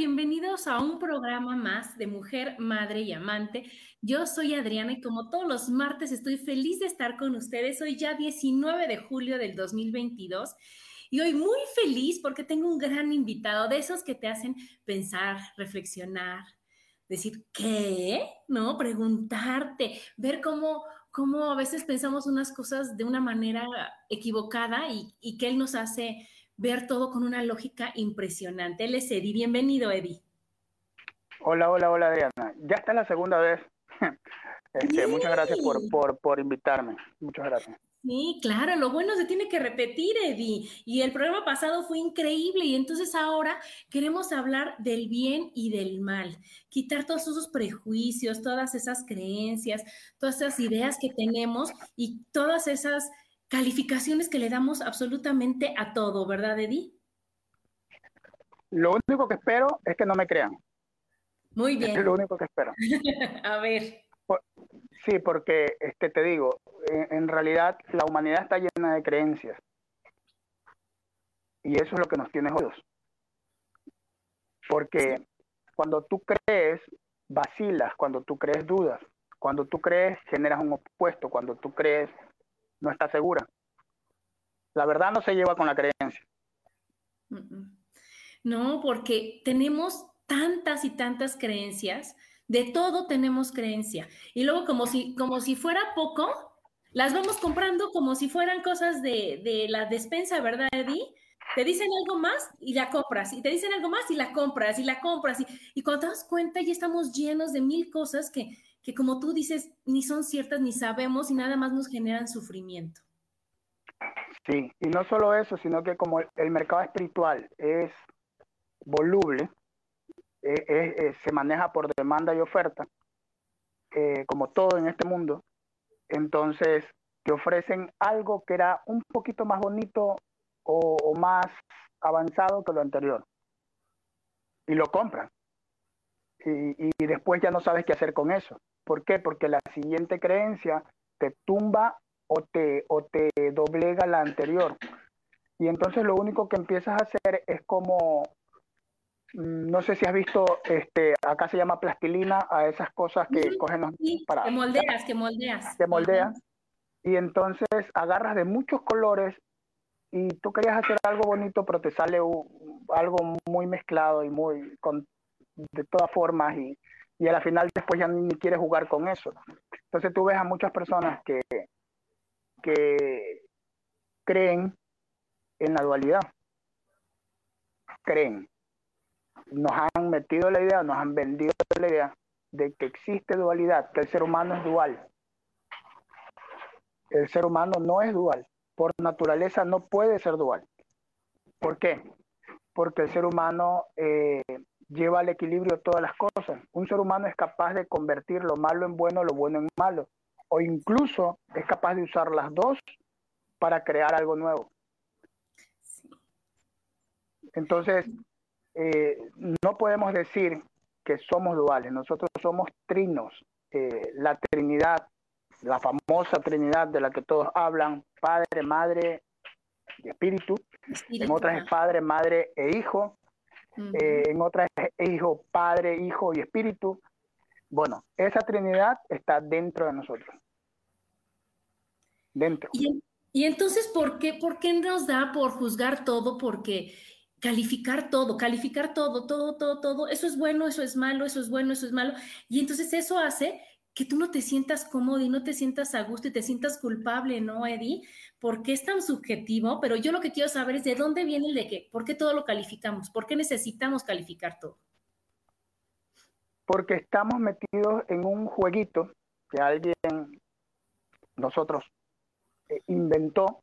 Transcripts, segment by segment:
Bienvenidos a un programa más de Mujer, Madre y Amante. Yo soy Adriana y como todos los martes estoy feliz de estar con ustedes. Hoy ya 19 de julio del 2022 y hoy muy feliz porque tengo un gran invitado de esos que te hacen pensar, reflexionar, decir, ¿qué? ¿No? Preguntarte, ver cómo, cómo a veces pensamos unas cosas de una manera equivocada y, y que él nos hace ver todo con una lógica impresionante. Él es Eddie. Bienvenido, Eddie. Hola, hola, hola, Adriana. Ya está la segunda vez. Este, muchas gracias por, por, por invitarme. Muchas gracias. Sí, claro, lo bueno se tiene que repetir, Eddie. Y el programa pasado fue increíble y entonces ahora queremos hablar del bien y del mal, quitar todos esos prejuicios, todas esas creencias, todas esas ideas que tenemos y todas esas calificaciones que le damos absolutamente a todo, ¿verdad, Eddie? Lo único que espero es que no me crean. Muy bien. Es lo único que espero. a ver. sí, porque este, te digo, en, en, realidad la humanidad está llena de creencias. Y eso es lo que nos tiene jodidos. Porque cuando tú crees, vacilas, cuando tú crees, dudas. Cuando tú crees, generas un opuesto. Cuando tú crees, no está segura. La verdad no se lleva con la creencia. No, porque tenemos tantas y tantas creencias, de todo tenemos creencia. Y luego como si, como si fuera poco, las vamos comprando como si fueran cosas de, de la despensa, ¿verdad, Eddie? Te dicen algo más y la compras, y te dicen algo más y la compras, y la compras, y, y cuando te das cuenta ya estamos llenos de mil cosas que, que como tú dices, ni son ciertas, ni sabemos, y nada más nos generan sufrimiento. Sí, y no solo eso, sino que como el mercado espiritual es voluble, eh, eh, se maneja por demanda y oferta, eh, como todo en este mundo, entonces te ofrecen algo que era un poquito más bonito o, más avanzado que lo anterior. Y lo compran. Y, después ya no sabes qué hacer con eso. ¿Por qué? Porque la siguiente creencia te tumba o te, o te doblega la anterior. Y entonces lo único que empiezas a hacer es como, no sé si has visto, este, acá se llama plastilina, a esas cosas que sí, cogen los sí, para... Que moldeas, que moldeas. Que moldeas. Y entonces agarras de muchos colores y tú querías hacer algo bonito, pero te sale algo muy mezclado y muy con, de todas formas y, y a la final después ya ni, quieres jugar con eso. Entonces tú ves a muchas personas que, que creen en la dualidad. Creen. Nos han metido la idea, nos han vendido la idea de que existe dualidad, que el ser humano es dual. El ser humano no es dual. Por naturaleza no puede ser dual. ¿Por qué? Porque el ser humano eh, lleva al equilibrio todas las cosas. Un ser humano es capaz de convertir lo malo en bueno, lo bueno en malo o incluso es capaz de usar las dos para crear algo nuevo. Entonces, eh, no podemos decir que somos duales, nosotros somos trinos. Eh, la Trinidad, la famosa Trinidad de la que todos hablan, Padre, Madre y Espíritu, en otras es padre, madre e hijo, eh, en otras es hijo, padre, hijo y espíritu. Bueno, esa Trinidad está dentro de nosotros. Dentro. Y, y entonces, ¿por qué, ¿por qué nos da por juzgar todo? Porque calificar todo, calificar todo, todo, todo, todo, eso es bueno, eso es malo, eso es bueno, eso es malo. Y entonces eso hace que tú no te sientas cómodo y no te sientas a gusto y te sientas culpable, ¿no, Eddie? Porque es tan subjetivo, pero yo lo que quiero saber es de dónde viene el de qué, por qué todo lo calificamos, por qué necesitamos calificar todo. Porque estamos metidos en un jueguito que alguien, nosotros, eh, inventó,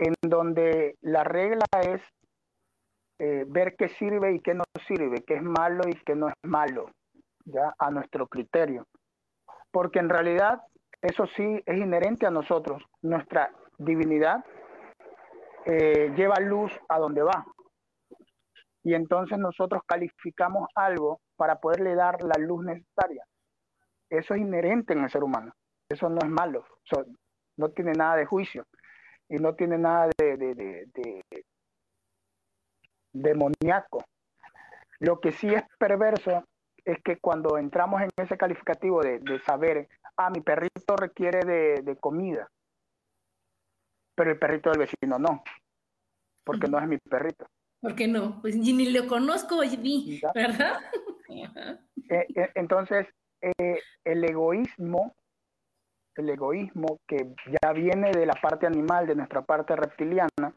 en donde la regla es eh, ver qué sirve y qué no sirve, qué es malo y qué no es malo, ya a nuestro criterio. Porque en realidad eso sí es inherente a nosotros. Nuestra divinidad eh, lleva luz a donde va. Y entonces nosotros calificamos algo para poderle dar la luz necesaria. Eso es inherente en el ser humano. Eso no es malo. no tiene nada de juicio y no tiene nada de, demoníaco. Lo que sí es perverso es que cuando entramos en ese calificativo de, saber, ah, mi perrito requiere de, comida, pero el perrito del vecino no, porque no es mi perrito. ¿Por qué no? Pues ni lo conozco, ¿verdad? Eh, eh, entonces, eh, el egoísmo, el egoísmo que ya viene de la parte animal, de nuestra parte reptiliana,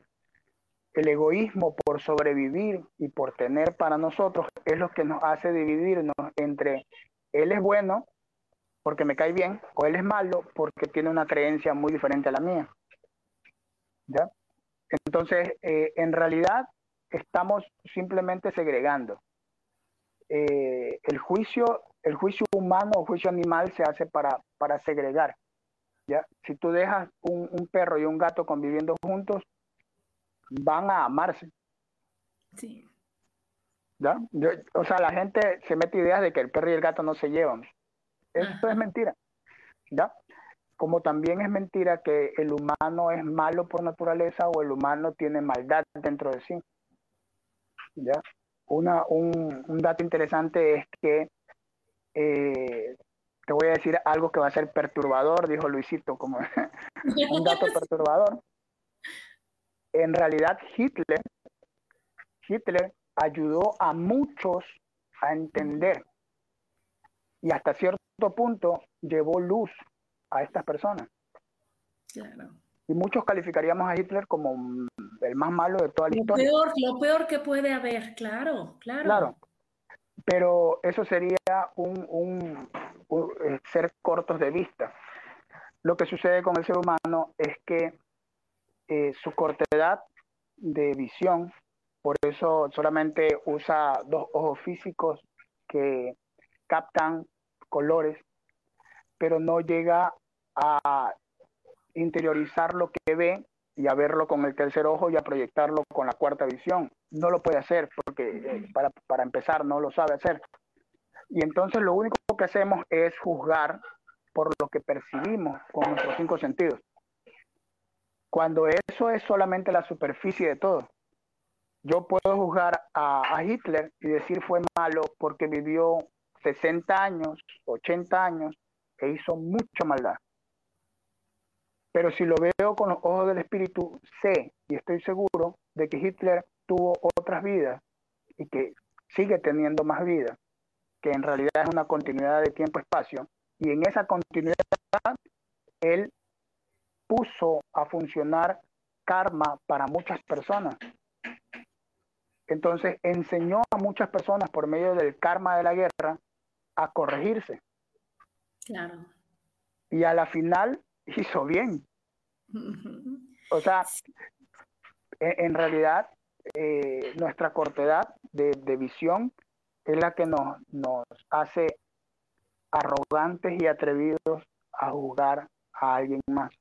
el egoísmo por sobrevivir y por tener para nosotros es lo que nos hace dividirnos entre él es bueno porque me cae bien o él es malo porque tiene una creencia muy diferente a la mía. ¿Ya? Entonces, eh, en realidad estamos simplemente segregando. Eh, el juicio, el juicio humano o juicio animal se hace para, para segregar. ¿ya? Si tú dejas un perro y un gato conviviendo juntos, van a amarse. Sí. ¿Ya? o sea, la gente se mete ideas de que el perro y el gato no se llevan. Eso es mentira. ¿Ya? Como también es mentira que el humano es malo por naturaleza o el humano tiene maldad dentro de sí. ¿Ya? Una, un, un dato interesante es que eh, te voy a decir algo que va a ser perturbador, dijo Luisito, como un dato perturbador en realidad Hitler, Hitler ayudó a muchos a entender y hasta cierto punto llevó luz a estas personas. Y muchos calificaríamos a Hitler como el más malo de toda la historia. Peor, lo peor que puede haber, claro, claro. Claro, pero eso sería un, eh, ser cortos de vista. Lo que sucede con el ser humano es que eh, su cortedad de visión, por eso solamente usa dos ojos físicos que captan colores, pero no llega a interiorizar lo que ve y a verlo con el tercer ojo y a proyectarlo con la cuarta visión. No lo puede hacer porque eh, para, para empezar no lo sabe hacer. Y entonces lo único que hacemos es juzgar por lo que percibimos con nuestros cinco sentidos cuando eso es solamente la superficie de todo. Yo puedo juzgar a, Hitler y decir fue malo porque vivió 60 años, 80 años e hizo mucha maldad. Pero si lo veo con los ojos del espíritu, sé y estoy seguro de que Hitler tuvo otras vidas y que sigue teniendo más vida, que en realidad es una continuidad de tiempo-espacio. Y en esa continuidad, él puso a funcionar karma para muchas personas. Entonces enseñó a muchas personas por medio del karma de la guerra a corregirse. Claro. Y a la final hizo bien. O sea, en, realidad eh, nuestra cortedad de, de, visión es la que nos, nos hace arrogantes y atrevidos a jugar a alguien más.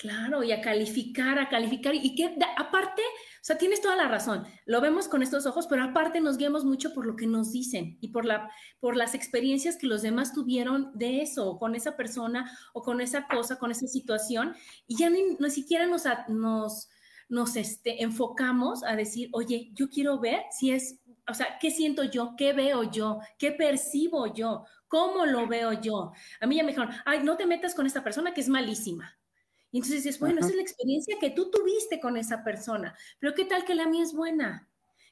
Claro, y a calificar, a calificar. Y que aparte, o sea, tienes toda la razón. Lo vemos con estos ojos, pero aparte nos guiamos mucho por lo que nos dicen y por, la, por las experiencias que los demás tuvieron de eso, con esa persona, o con esa cosa, con esa situación. Y ya ni, siquiera nos, nos, nos este, enfocamos a decir, oye, yo quiero ver si es, o sea, ¿qué siento yo? ¿Qué veo yo? ¿Qué percibo yo? ¿Cómo lo veo yo? A mí ya me dijeron, ay, no te metas con esta persona que es malísima. Y entonces dices, bueno, esa es la experiencia que tú tuviste con esa persona, pero ¿qué tal que la mía es buena?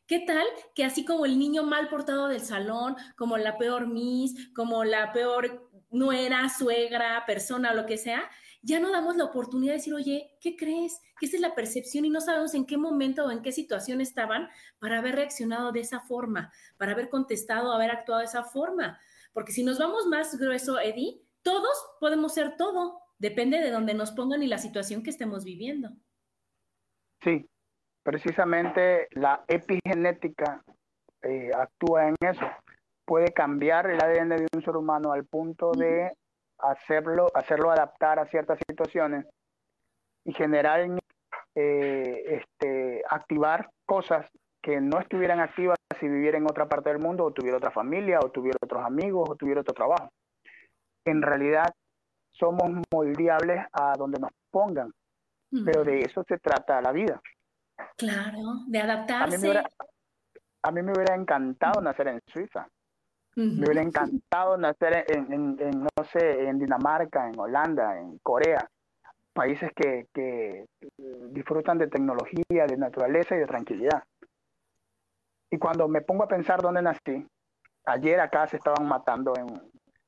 ¿Qué tal que así como el niño mal portado del salón, como la peor miss, como la peor nuera, suegra, persona, lo que sea, ya no damos la oportunidad de decir, oye, ¿qué crees? Que esa es la percepción y no sabemos en qué momento o en qué situación estaban para haber reaccionado de esa forma, para haber contestado, haber actuado de esa forma. Porque si nos vamos más grueso, Eddie, todos podemos ser todo. Depende de donde nos pongan y la situación que estemos viviendo. Sí, precisamente la epigenética eh, actúa en eso. Puede cambiar el ADN de un ser humano al punto de hacerlo, hacerlo adaptar a ciertas situaciones y generar, eh, este, activar cosas que no estuvieran activas si viviera en otra parte del mundo o tuviera otra familia o tuviera otros amigos o tuviera otro trabajo. En realidad somos moldeables a donde nos pongan, pero de eso se trata la vida. Claro, de adaptarse. A mí me hubiera, encantado nacer en Suiza. Me hubiera encantado nacer en, no sé, en Dinamarca, en Holanda, en Corea, países que, que disfrutan de tecnología, de naturaleza y de tranquilidad. Y cuando me pongo a pensar dónde nací, ayer acá se estaban matando en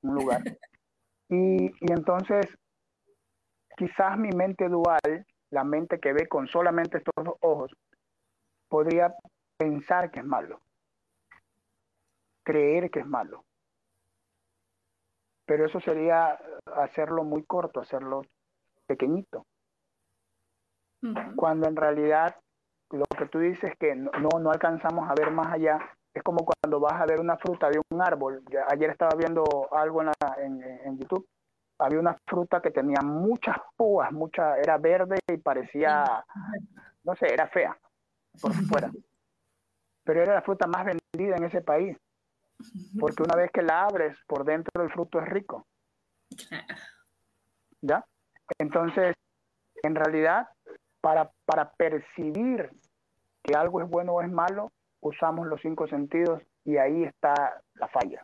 un lugar. Y, y entonces, quizás mi mente dual, la mente que ve con solamente estos dos ojos, podría pensar que es malo, creer que es malo. Pero eso sería hacerlo muy corto, hacerlo pequeñito. Cuando en realidad lo que tú dices que no, no alcanzamos a ver más allá, es como cuando vas a ver una fruta de un árbol. ayer estaba viendo algo en, en, YouTube. Había una fruta que tenía muchas púas, mucha, era verde y parecía, no sé, era fea por fuera. Pero era la fruta más vendida en ese país. Porque una vez que la abres, por dentro el fruto es rico. ¿Ya? Entonces, en realidad, para, para percibir que algo es bueno o es malo, usamos los cinco sentidos y ahí está la falla.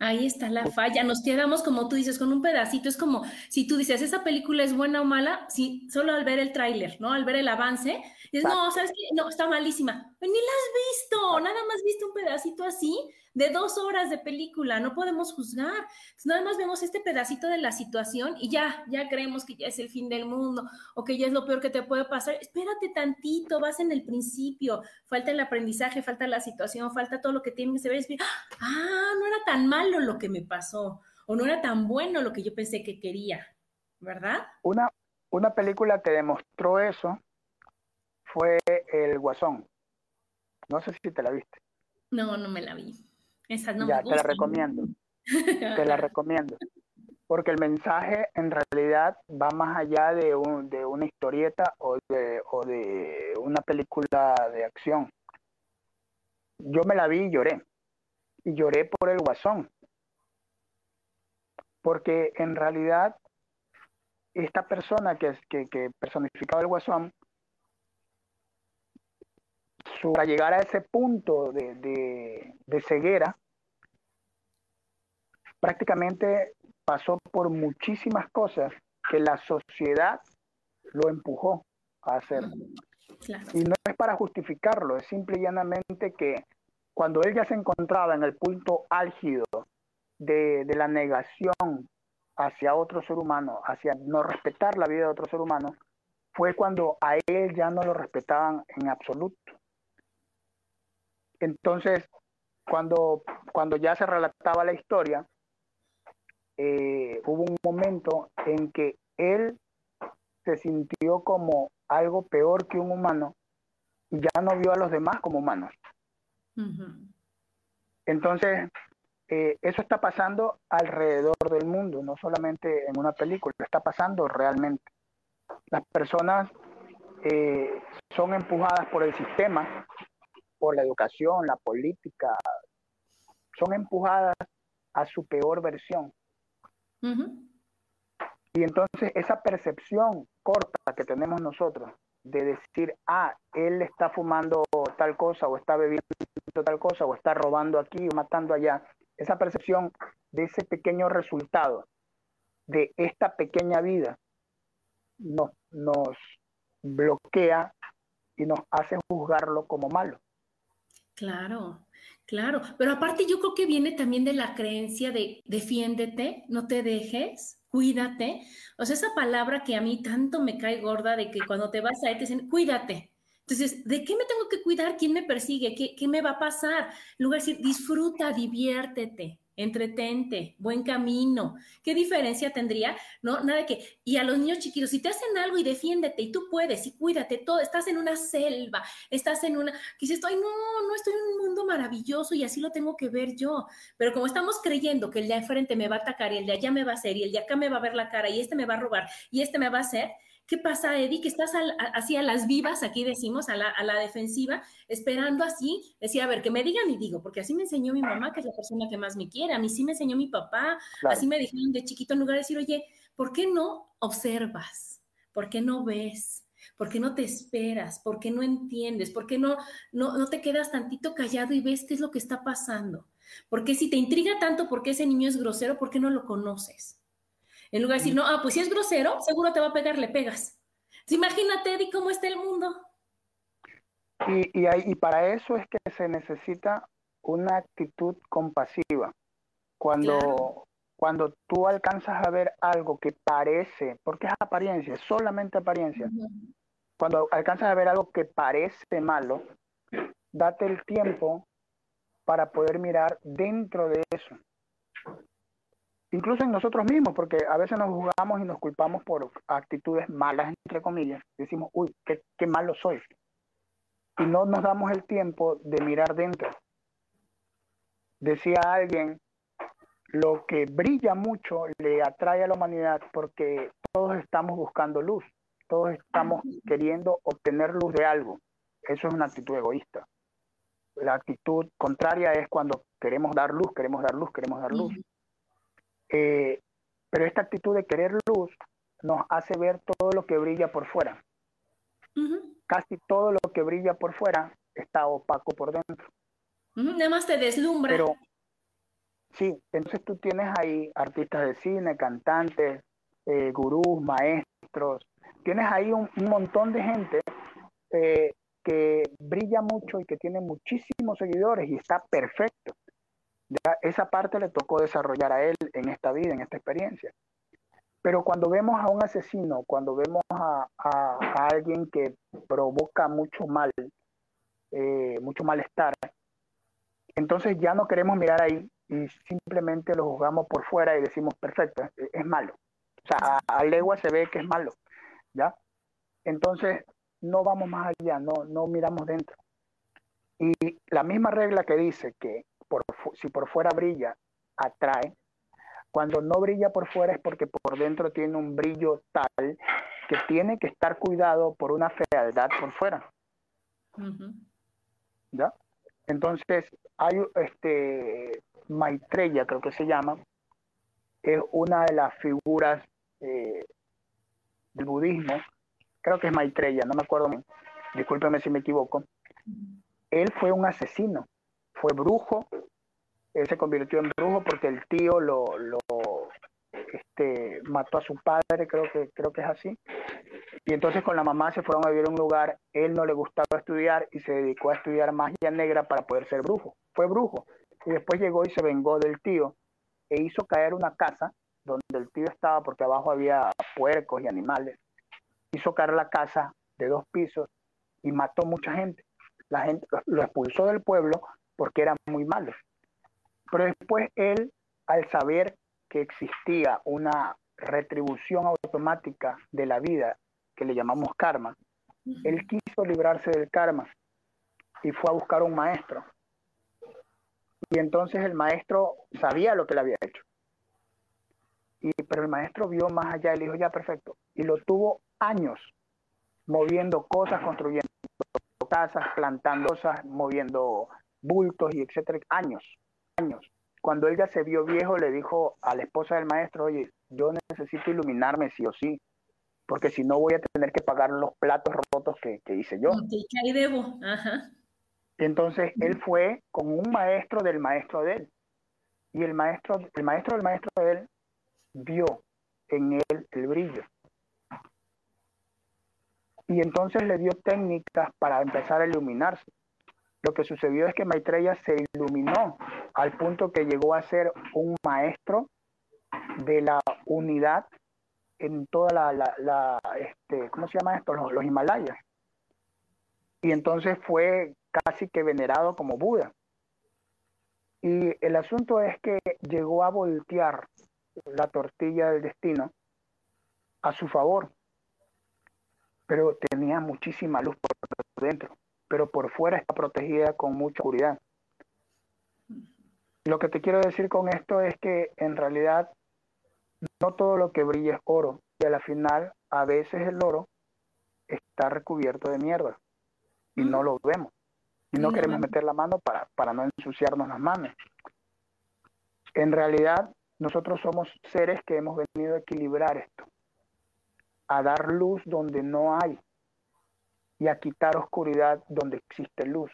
Ahí está la falla. Nos quedamos, como tú dices, con un pedacito. Es como si tú dices, esa película es buena o mala, si solo al ver el tráiler, ¿no? Al ver el avance, dices, no, ¿sabes qué? No, está malísima. Ni la has visto, nada más viste un pedacito así de dos horas de película, no podemos juzgar. nada más vemos este pedacito de la situación y ya, ya creemos que ya es el fin del mundo o que ya es lo peor que te puede pasar. Espérate tantito, vas en el principio, falta el aprendizaje, falta la situación, falta todo lo que tienes que ver. Ah, no era tan malo lo que me pasó o no era tan bueno lo que yo pensé que quería, ¿verdad? Una, una película que demostró eso fue El Guasón. No sé si te la viste. No, no me la vi ya, te la recomiendo. te la recomiendo. Porque el mensaje en realidad va más allá de, un, de una historieta o de, o de una película de acción. Yo me la vi y lloré. Y lloré por el guasón. Porque en realidad esta persona que, que, que personificaba el guasón para llegar a ese punto de, ceguera, prácticamente pasó por muchísimas cosas que la sociedad lo empujó a hacer. Y no es para justificarlo, es simple y llanamente que cuando él ya se encontraba en el punto álgido de, de, la negación hacia otro ser humano, hacia no respetar la vida de otro ser humano, fue cuando a él ya no lo respetaban en absoluto. Entonces, cuando, cuando ya se relataba la historia, eh, hubo un momento en que él se sintió como algo peor que un humano y ya no vio a los demás como humanos. Entonces, eh, eso está pasando alrededor del mundo, no solamente en una película, está pasando realmente. Las personas eh, son empujadas por el sistema por la educación, la política, son empujadas a su peor versión. Y entonces esa percepción corta que tenemos nosotros de decir, ah, él está fumando tal cosa o está bebiendo tal cosa o está robando aquí o matando allá. Esa percepción de ese pequeño resultado de esta pequeña vida nos, nos bloquea y nos hace juzgarlo como malo. Claro, claro. Pero aparte yo creo que viene también de la creencia de defiéndete, no te dejes, cuídate. O sea, esa palabra que a mí tanto me cae gorda de que cuando te vas a dicen, cuídate. Entonces, ¿de qué me tengo que cuidar? ¿Quién me persigue? ¿Qué, qué me va a pasar? En lugar de decir, disfruta, diviértete entretente, buen camino. ¿Qué diferencia tendría? No, nada que, y a los niños chiquitos, si te hacen algo y defiéndete y tú puedes y cuídate todo, estás en una selva, estás en una, que dices, estoy, no, no estoy en un mundo maravilloso y así lo tengo que ver yo. Pero como estamos creyendo que el de enfrente me va a atacar y el de allá me va a hacer y el de acá me va a ver la cara y este me va a robar y este me va a hacer, ¿Qué pasa, Eddie? Que estás así a las vivas, aquí decimos, a la, defensiva, esperando así, decía, a ver, que me digan y digo, porque así me enseñó mi mamá, que es la persona que más me quiere, a mí sí me enseñó mi papá, así me dijeron de chiquito, en lugar de decir, oye, ¿por qué no observas? ¿Por qué no ves? ¿Por qué no te esperas? ¿Por qué no entiendes? ¿Por qué no, no, no te quedas tantito callado y ves qué es lo que está pasando? Porque si te intriga tanto porque ese niño es grosero, ¿por qué no lo conoces? En lugar de decir, no, ah, pues si es grosero, seguro te va a pegar, le pegas. imagínate, Eddie, cómo está el mundo. Y, y, y para eso es que se necesita una actitud compasiva. Cuando, cuando tú alcanzas a ver algo que parece, porque es apariencia, solamente apariencia. Cuando alcanzas a ver algo que parece malo, date el tiempo para poder mirar dentro de eso incluso en nosotros mismos, porque a veces nos juzgamos y nos culpamos por actitudes malas, entre comillas. Decimos, uy, qué, qué malo soy. Y no nos damos el tiempo de mirar dentro. Decía alguien, lo que brilla mucho le atrae a la humanidad porque todos estamos buscando luz, todos estamos queriendo obtener luz de algo. Eso es una actitud egoísta. La actitud contraria es cuando queremos dar luz, queremos dar luz, queremos dar luz. Eh, pero esta actitud de querer luz nos hace ver todo lo que brilla por fuera. Casi todo lo que brilla por fuera está opaco por dentro. Nada más te deslumbra. Pero sí, entonces tú tienes ahí artistas de cine, cantantes, eh, gurús, maestros. Tienes ahí un, montón de gente eh, que brilla mucho y que tiene muchísimos seguidores y está perfecto esa parte le tocó desarrollar a él en esta vida, en esta experiencia. Pero cuando vemos a un asesino, cuando vemos a, alguien que provoca mucho mal, eh, mucho malestar, entonces ya no queremos mirar ahí y simplemente lo juzgamos por fuera y decimos, perfecto, es, malo. O sea, a, a, legua se ve que es malo, ¿ya? Entonces no vamos más allá, no, no miramos dentro. Y la misma regla que dice que si por fuera brilla, atrae. Cuando no brilla por fuera es porque por dentro tiene un brillo tal que tiene que estar cuidado por una fealdad por fuera. ¿Ya? Entonces, hay este Maitreya, creo que se llama, es una de las figuras eh, del budismo, creo que es Maitreya, no me acuerdo, discúlpeme si me equivoco. Él fue un asesino, fue brujo, él se convirtió en brujo porque el tío lo, lo este, mató a su padre, creo que, creo que es así. Y entonces con la mamá se fueron a vivir a un lugar, él no le gustaba estudiar y se dedicó a estudiar magia negra para poder ser brujo. Fue brujo. Y después llegó y se vengó del tío e hizo caer una casa donde el tío estaba porque abajo había puercos y animales. Hizo caer la casa de dos pisos y mató mucha gente. La gente lo expulsó del pueblo porque era muy malo. Pero después él, al saber que existía una retribución automática de la vida, que le llamamos karma, él quiso librarse del karma y fue a buscar un maestro. Y entonces el maestro sabía lo que le había hecho. Y, pero el maestro vio más allá y le dijo, ya perfecto. Y lo tuvo años moviendo cosas, construyendo casas, plantando cosas, moviendo bultos y etcétera, años años. Cuando ella se vio viejo, le dijo a la esposa del maestro, oye, yo necesito iluminarme sí o sí. porque si no voy a tener que pagar los platos rotos que, hice yo. Que ahí debo. Ajá. Entonces él fue con un maestro del maestro de él. Y el maestro, el maestro del maestro de él vio en él el brillo. Y entonces le dio técnicas para empezar a iluminarse. Lo que sucedió es que Maitreya se iluminó al punto que llegó a ser un maestro de la unidad en toda la, la, este, ¿cómo se llama esto? Los, Himalayas. Y entonces fue casi que venerado como Buda. Y el asunto es que llegó a voltear la tortilla del destino a su favor, pero tenía muchísima luz por dentro, pero por fuera está protegida con mucha oscuridad. Lo que te quiero decir con esto es que en realidad no todo lo que brilla es oro y a la final a veces el oro está recubierto de mierda y no lo vemos y no queremos meter la mano para, para no ensuciarnos las manos. En realidad nosotros somos seres que hemos venido a equilibrar esto, a dar luz donde no hay y a quitar oscuridad donde existe luz.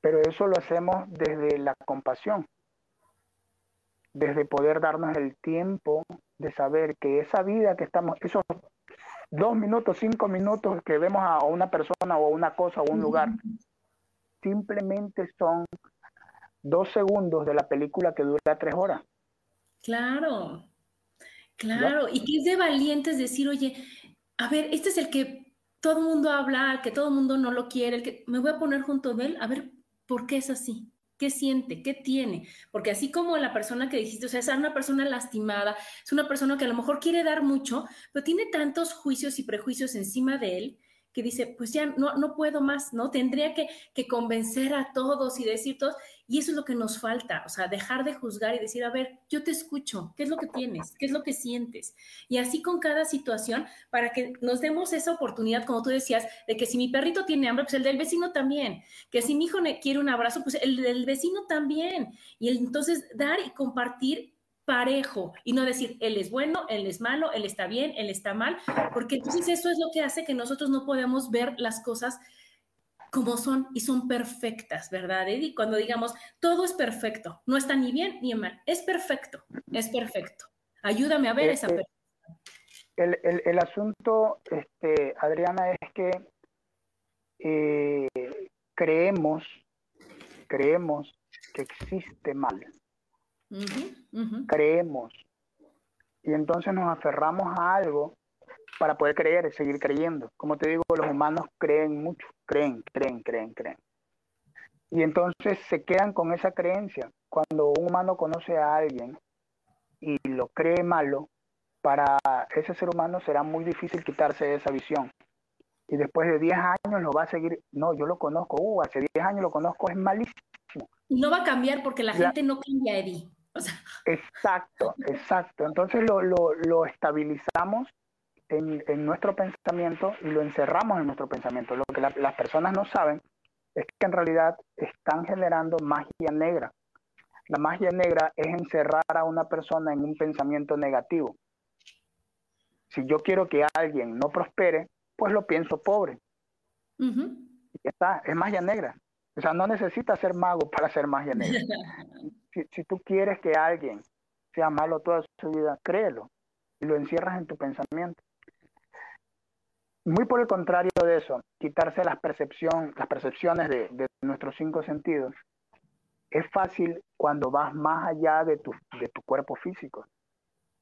Pero eso lo hacemos desde la compasión, desde poder darnos el tiempo de saber que esa vida que estamos, esos dos minutos, cinco minutos que vemos a una persona o una cosa o un lugar, simplemente son dos segundos de la película que dura tres horas. Claro, claro. Y que es de valientes decir, oye, a ver, este es el que todo el mundo habla, que todo el mundo no lo quiere, el que me voy a poner junto de él, a ver, ¿por qué es así? ¿Qué siente? ¿Qué tiene? Porque así como la persona que dijiste, o sea, es una persona lastimada, es una persona que a lo mejor quiere dar mucho, pero tiene tantos juicios y prejuicios encima de él dice, pues ya no, no puedo más, ¿no? Tendría que, que convencer a todos y decir todos, y eso es lo que nos falta, o sea, dejar de juzgar y decir, a ver, yo te escucho, ¿qué es lo que tienes? ¿Qué es lo que sientes? Y así con cada situación, para que nos demos esa oportunidad, como tú decías, de que si mi perrito tiene hambre, pues el del vecino también, que si mi hijo quiere un abrazo, pues el del vecino también. Y entonces dar y compartir parejo y no decir, él es bueno, él es malo, él está bien, él está mal, porque entonces eso es lo que hace que nosotros no podamos ver las cosas como son y son perfectas, ¿verdad, Eddie? Cuando digamos, todo es perfecto, no está ni bien ni mal, es perfecto, es perfecto. Ayúdame a ver esa perfección. El, el, asunto, este, Adriana, es que eh, creemos, creemos que existe mal creemos. Y entonces nos aferramos a algo para poder creer y seguir creyendo. Como te digo, los humanos creen mucho, creen, creen, creen, creen. Y entonces se quedan con esa creencia. Cuando un humano conoce a alguien y lo cree malo, para ese ser humano será muy difícil quitarse de esa visión. Y después de 10 años lo va a seguir, no, yo lo conozco, uh, hace 10 años lo conozco, es malísimo. No va a cambiar porque la gente no cambia, Eddie. Exacto, exacto. Entonces lo, estabilizamos en, nuestro pensamiento y lo encerramos en nuestro pensamiento. Lo que las personas no saben es que en realidad están generando magia negra. La magia negra es encerrar a una persona en un pensamiento negativo. Si yo quiero que alguien no prospere, pues lo pienso pobre. Y está, es magia negra. O sea, no necesita ser mago para ser magia negra. si, tú quieres que alguien sea malo toda su vida, créelo y lo encierras en tu pensamiento. Muy por el contrario de eso, quitarse las, percepción, las percepciones de, nuestros cinco sentidos es fácil cuando vas más allá de tu, de tu cuerpo físico,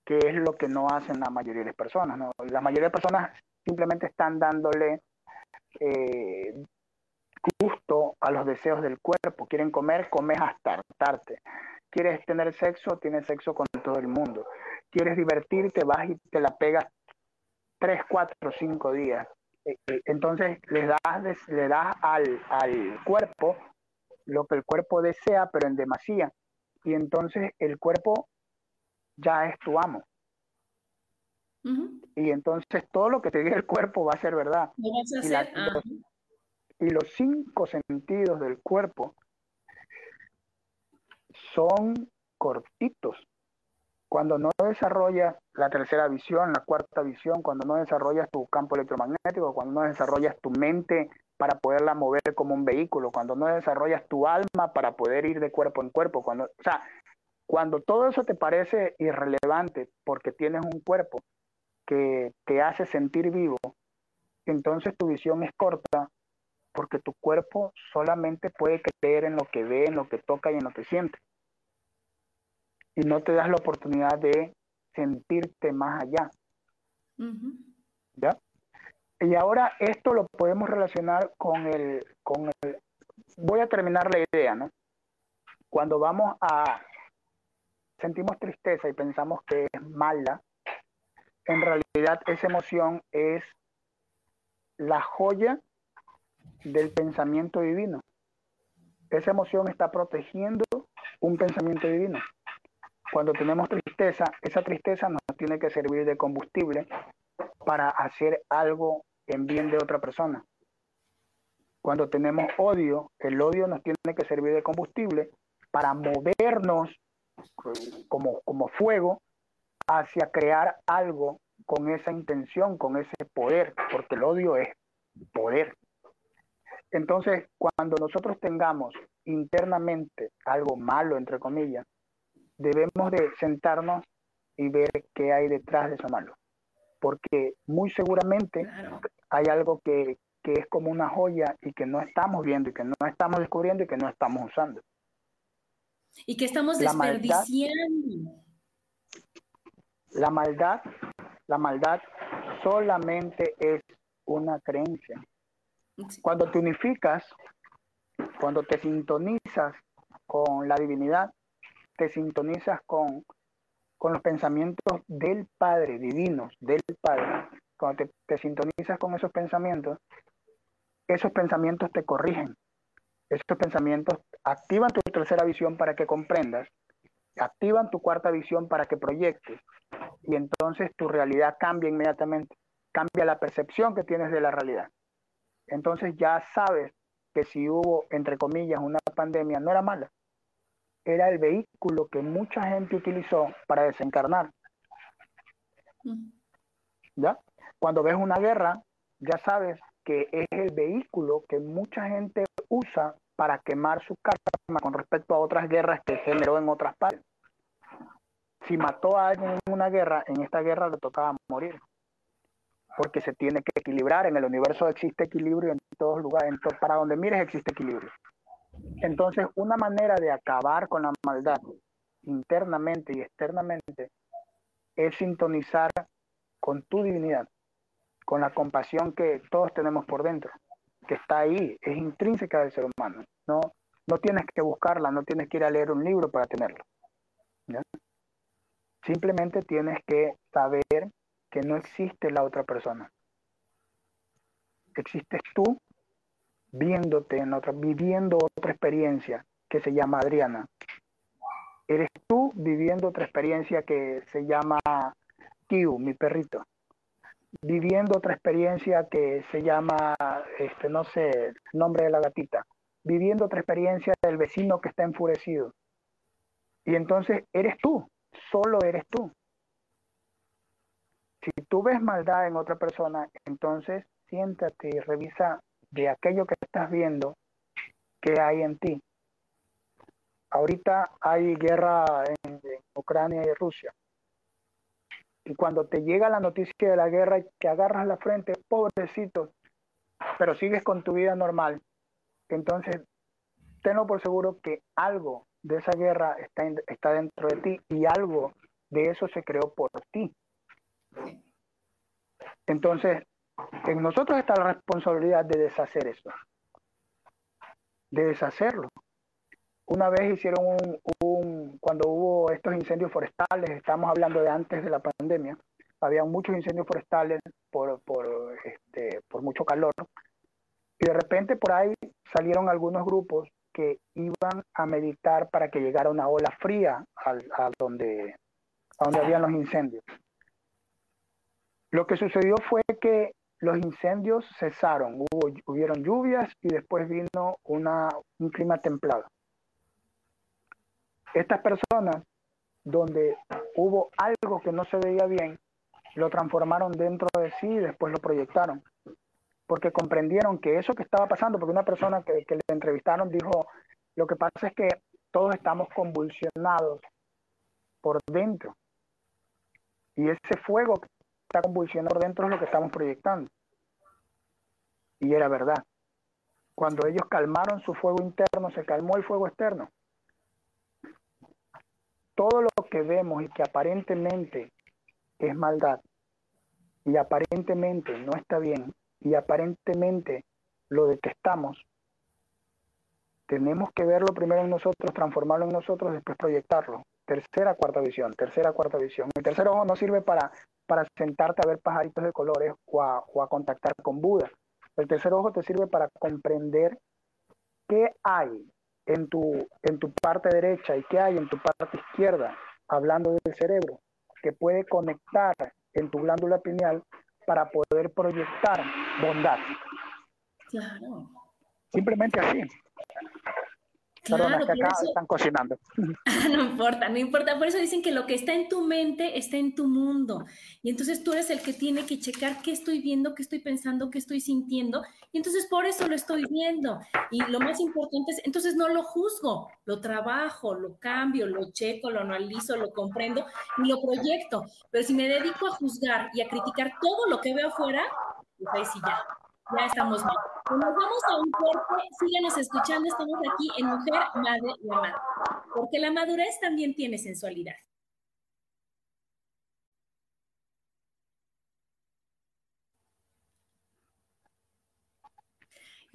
que es lo que no hacen la mayoría de las personas. La mayoría de personas simplemente están dándole eh, gusto a los deseos del cuerpo. Quieren comer, comes hasta hartarte. Quieres tener sexo, tienes sexo con todo el mundo. Quieres divertirte, vas y te la pegas tres, cuatro, cinco días. Entonces le das, le das al, al cuerpo lo que el cuerpo desea, pero en demasía. Y entonces el cuerpo ya es tu amo. Y entonces todo lo que te diga el cuerpo va a ser verdad. Y los cinco sentidos del cuerpo son cortitos. Cuando no desarrollas la tercera visión, la cuarta visión, cuando no desarrollas tu campo electromagnético, cuando no desarrollas tu mente para poderla mover como un vehículo, cuando no desarrollas tu alma para poder ir de cuerpo en cuerpo, cuando, o sea, cuando todo eso te parece irrelevante porque tienes un cuerpo que te hace sentir vivo, entonces tu visión es corta porque tu cuerpo solamente puede creer en lo que ve, en lo que toca y en lo que siente. Y no te das la oportunidad de sentirte más allá. ¿Ya? Y ahora esto lo podemos relacionar con el, con el, voy a terminar la idea, ¿no? Cuando vamos a, sentimos tristeza y pensamos que es mala, en realidad esa emoción es la joya del pensamiento divino. Esa emoción está protegiendo un pensamiento divino. Cuando tenemos tristeza, esa tristeza nos tiene que servir de combustible para hacer algo en bien de otra persona. Cuando tenemos odio, el odio nos tiene que servir de combustible para movernos como, como fuego hacia crear algo con esa intención, con ese poder, porque el odio es poder. Entonces, cuando nosotros tengamos internamente algo malo, entre comillas, debemos de sentarnos y ver qué hay detrás de eso malo. Porque muy seguramente hay algo que, que es como una joya y que no estamos viendo y que no estamos descubriendo y que no estamos usando. Y que estamos desperdiciando. la maldad, la maldad solamente es una creencia. Cuando te unificas, cuando te sintonizas con la divinidad, te sintonizas con, con los pensamientos del Padre, divinos, del Padre. Cuando te, te sintonizas con esos pensamientos, esos pensamientos te corrigen. Esos pensamientos activan tu tercera visión para que comprendas, activan tu cuarta visión para que proyectes y entonces tu realidad cambia inmediatamente, cambia la percepción que tienes de la realidad. Entonces ya sabes que si hubo, entre comillas, una pandemia, no era mala, era el vehículo que mucha gente utilizó para desencarnar. ¿Ya? Cuando ves una guerra, ya sabes que es el vehículo que mucha gente usa para quemar su karma con respecto a otras guerras que generó en otras partes. Si mató a alguien en una guerra, en esta guerra le tocaba morir. Porque se tiene que equilibrar. En el universo existe equilibrio en todos lugares. para donde mires existe equilibrio. Entonces, una manera de acabar con la maldad internamente y externamente es sintonizar con tu divinidad, con la compasión que todos tenemos por dentro, que está ahí, es intrínseca del ser humano. No, no tienes que buscarla, no tienes que ir a leer un libro para tenerlo. Simplemente tienes que saber que no existe la otra persona. Existes tú viéndote en otra, viviendo otra experiencia que se llama Adriana. Eres tú viviendo otra experiencia que se llama Kiu, mi perrito. Viviendo otra experiencia que se llama, este, no sé, nombre de la gatita. Viviendo otra experiencia del vecino que está enfurecido. Y entonces eres tú, solo eres tú. Si tú ves maldad en otra persona, entonces siéntate y revisa de aquello que estás viendo que hay en ti. Ahorita hay guerra en, Ucrania y Rusia. Y cuando te llega la noticia de la guerra y te agarras la frente, pobrecito, pero sigues con tu vida normal, entonces tenlo por seguro que algo de esa guerra está, está dentro de ti y algo de eso se creó por ti. Entonces, en nosotros está la responsabilidad de deshacer eso, de deshacerlo. Una vez hicieron un, cuando hubo estos incendios forestales, estamos hablando de antes de la pandemia, había muchos incendios forestales por, por, este, por mucho calor, y de repente por ahí salieron algunos grupos que iban a meditar para que llegara una ola fría a, donde, a donde habían los incendios. Lo que sucedió fue que los incendios cesaron, hubo, hubieron lluvias y después vino una, un clima templado. Estas personas donde hubo algo que no se veía bien, lo transformaron dentro de sí y después lo proyectaron. Porque comprendieron que eso que estaba pasando, porque una persona que, que le entrevistaron dijo, lo que pasa es que todos estamos convulsionados por dentro. Y ese fuego está convulsionado por dentro es lo que estamos proyectando. Y era verdad. Cuando ellos calmaron su fuego interno, se calmó el fuego externo. Todo lo que vemos y que aparentemente es maldad y aparentemente no está bien y aparentemente lo detestamos, tenemos que verlo primero en nosotros, transformarlo en nosotros, después proyectarlo. Tercera, cuarta visión, tercera, cuarta visión. El tercer ojo no sirve para, para sentarte a ver pajaritos de colores o a, o a contactar con Buda. El tercer ojo te sirve para comprender qué hay en tu, en tu parte derecha y qué hay en tu parte izquierda, hablando del cerebro, que puede conectar en tu glándula pineal para poder proyectar bondad. Claro. Simplemente así. Claro, que acá están cocinando. No importa, no importa. Por eso dicen que lo que está en tu mente está en tu mundo. Y entonces tú eres el que tiene que checar qué estoy viendo, qué estoy pensando, qué estoy sintiendo. Y entonces por eso lo estoy viendo. Y lo más importante es, entonces no lo juzgo, lo trabajo, lo cambio, lo checo, lo analizo, lo comprendo y lo proyecto. Pero si me dedico a juzgar y a criticar todo lo que veo afuera, pues ahí sí ya, ya estamos bien. Pues nos vamos a un corte, síganos escuchando, estamos aquí en Mujer, Madre y Amante, porque la madurez también tiene sensualidad.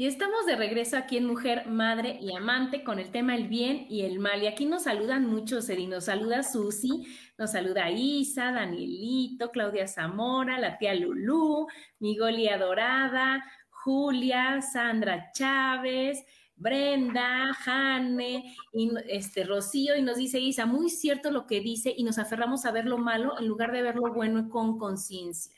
Y estamos de regreso aquí en Mujer, Madre y Amante con el tema el bien y el mal. Y aquí nos saludan muchos, Eri. Nos saluda Susi, nos saluda Isa, Danielito, Claudia Zamora, la tía Lulú, Migolia Dorada, Julia, Sandra Chávez, Brenda, Jane, y este Rocío, y nos dice Isa, muy cierto lo que dice, y nos aferramos a ver lo malo en lugar de ver lo bueno con conciencia.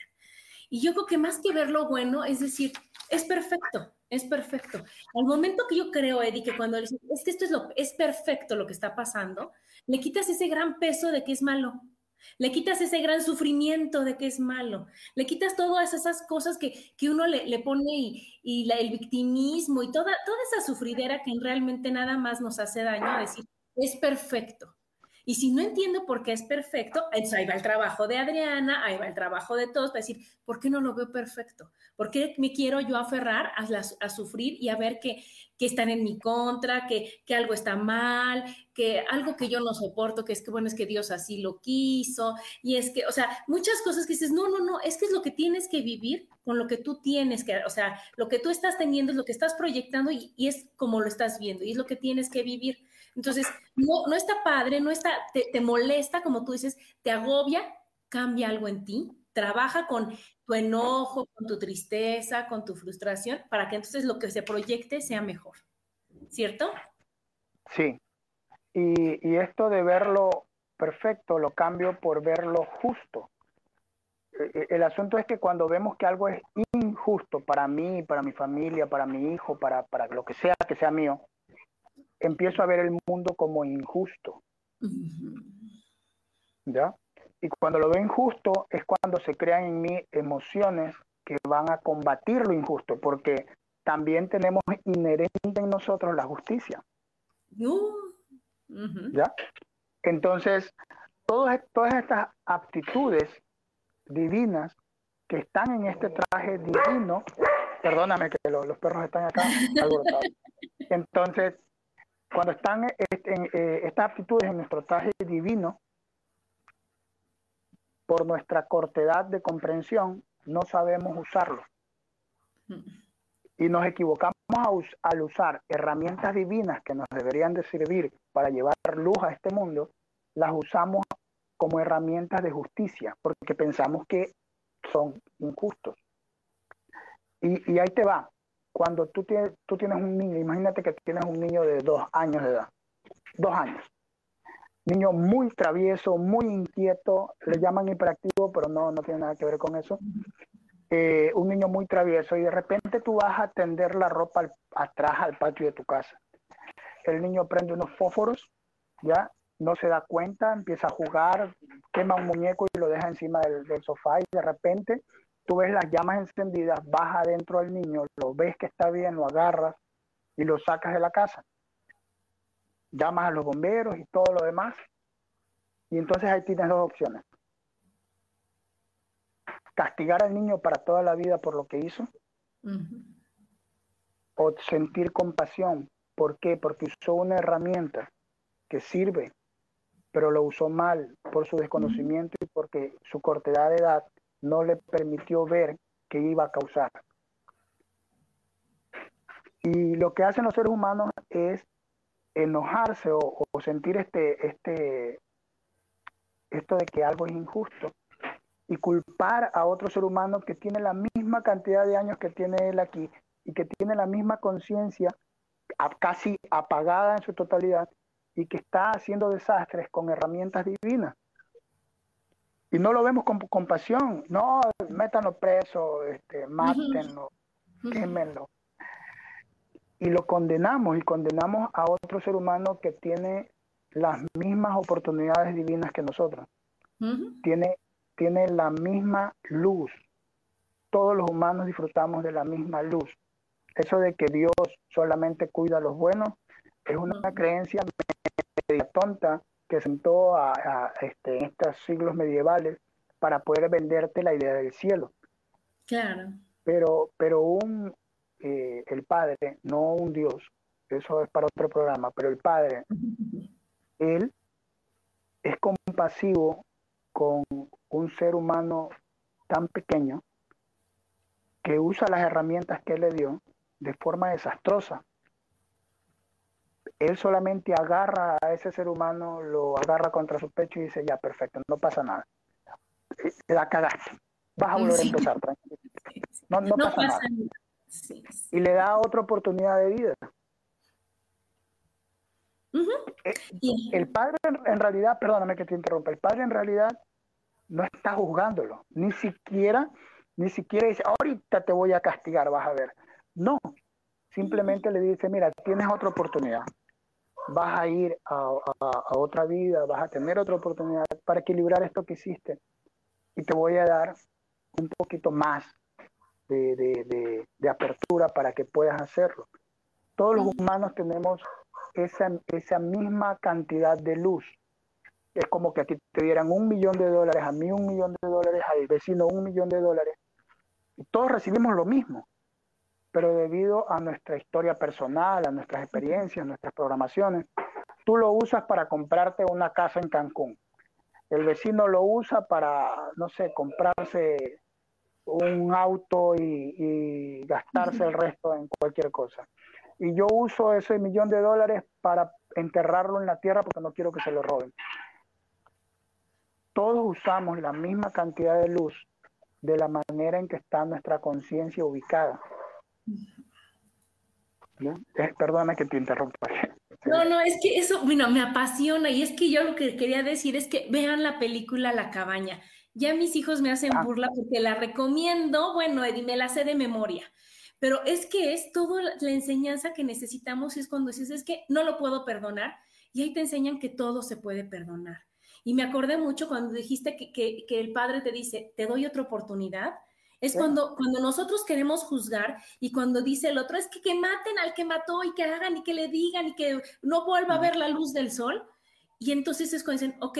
Y yo creo que más que ver lo bueno, es decir, es perfecto, es perfecto. Al momento que yo creo, Eddie, que cuando dices, es que esto es, lo, es perfecto lo que está pasando, le quitas ese gran peso de que es malo. Le quitas ese gran sufrimiento de que es malo. Le quitas todas esas cosas que, que uno le, le pone y, y el victimismo y toda, toda esa sufridera que realmente nada más nos hace daño decir, es perfecto. Y si no entiendo por qué es perfecto, entonces ahí va el trabajo de Adriana, ahí va el trabajo de todos para decir, ¿por qué no lo veo perfecto? ¿Por qué me quiero yo aferrar a, a sufrir y a ver que, que están en mi contra, que, que, algo está mal, que algo que yo no soporto, que es que, bueno, es que Dios así lo quiso, y es que, o sea, muchas cosas que dices, no, no, no, es que es lo que tienes que vivir con lo que tú tienes que, o sea, lo que tú estás teniendo es lo que estás proyectando y es como lo estás viendo, y es lo que tienes que vivir. Entonces, no, no está padre, no está, te, te molesta, como tú dices, te agobia, cambia algo en ti, trabaja con tu enojo, con tu tristeza, con tu frustración, para que entonces lo que se proyecte sea mejor. ¿Cierto? Sí. Y, y esto de verlo perfecto lo cambio por verlo justo. El asunto es que cuando vemos que algo es injusto para mí, para mi familia, para mi hijo, para, para lo que sea que sea mío, empiezo a ver el mundo como injusto. ¿Ya? Y cuando lo veo injusto es cuando se crean en mí emociones que van a combatir lo injusto, porque también tenemos inherente en nosotros la justicia. ¿Ya? Entonces, todas, todas estas aptitudes divinas que están en este traje divino, perdóname que lo, los perros están acá alborotados. Entonces, cuando están en, eh, estas aptitudes en nuestro traje divino, por nuestra cortedad de comprensión, no sabemos usarlo. Y nos equivocamos al usar herramientas divinas que nos deberían de servir para llevar luz a este mundo, las usamos como herramientas de justicia, porque pensamos que son injustos. Y ahí te va. Cuando tú tienes, tú tienes un niño, imagínate que tienes un niño de dos años de edad, dos años niño muy travieso, muy inquieto, le llaman hiperactivo, pero no, no tiene nada que ver con eso. Eh, un niño muy travieso y de repente tú vas a tender la ropa atrás al patio de tu casa. El niño prende unos fósforos, ¿ya? no se da cuenta, empieza a jugar, quema un muñeco y lo deja encima del sofá y de repente tú ves las llamas encendidas, vas adentro del niño, lo ves que está bien, lo agarras y lo sacas de la casa. Llamas a los bomberos y todo lo demás. Y entonces ahí tienes dos opciones. Castigar al niño para toda la vida por lo que hizo. O sentir compasión. ¿Por qué? Porque usó una herramienta que sirve, pero lo usó mal por su desconocimiento y porque su cortedad de edad no le permitió ver que iba a causar. Y lo que hacen los seres humanos es enojarse o, sentir este, este, esto de que algo es injusto y culpar a otro ser humano que tiene la misma cantidad de años que tiene él aquí y que tiene la misma conciencia casi apagada en su totalidad y que está haciendo desastres con herramientas divinas. Y no lo vemos con compasión. No, métanlo preso, este, mátenlo, quémenlo. Y lo condenamos y condenamos a otro ser humano que tiene las mismas oportunidades divinas que nosotros. tiene, tiene la misma luz. Todos los humanos disfrutamos de la misma luz. Eso de que Dios solamente cuida a los buenos es una creencia media tonta que sentó a, este, en estos siglos medievales para poder venderte la idea del cielo. Claro. Pero, pero un, eh, el Padre, no un Dios, eso es para otro programa, pero el Padre, Él es compasivo con un ser humano tan pequeño que usa las herramientas que Él le dio de forma desastrosa él solamente agarra a ese ser humano, lo agarra contra su pecho y dice, ya, perfecto, no pasa nada. Te da cagaste. Vas a volver a empezar, tranquilo. No, no, pasa, nada. Y le da otra oportunidad de vida. Eh, el padre en realidad, perdóname que te interrumpa, el padre en realidad no está juzgándolo, ni siquiera, ni siquiera dice, ahorita te voy a castigar, vas a ver. No, simplemente le dice, mira, tienes otra oportunidad vas a ir a, otra vida, vas a tener otra oportunidad para equilibrar esto que hiciste. Y te voy a dar un poquito más de, apertura para que puedas hacerlo. Todos los humanos tenemos esa, esa misma cantidad de luz. Es como que a ti te dieran un millón de dólares, a mí un millón de dólares, al vecino un millón de dólares. Y todos recibimos lo mismo pero debido a nuestra historia personal, a nuestras experiencias, a nuestras programaciones, tú lo usas para comprarte una casa en Cancún. El vecino lo usa para, no sé, comprarse un auto y, gastarse el resto en cualquier cosa. Y yo uso ese millón de dólares para enterrarlo en la tierra porque no quiero que se lo roben. Todos usamos la misma cantidad de luz de la manera en que está nuestra conciencia ubicada. Eh, perdona que te interrumpa. No, no, es que eso, bueno, me apasiona y es que yo lo que quería decir es que vean la película La cabaña. Ya mis hijos me hacen ah. burla porque la recomiendo, bueno, Eddie, me la sé de memoria, pero es que es toda la enseñanza que necesitamos y es cuando dices, es que no lo puedo perdonar y ahí te enseñan que todo se puede perdonar. Y me acordé mucho cuando dijiste que, que el padre te dice, te doy otra oportunidad es cuando, cuando nosotros queremos juzgar y cuando dice el otro, es que, que maten al que mató y que hagan y que le digan y que no vuelva a ver la luz del sol. Y entonces es cuando dicen, ok,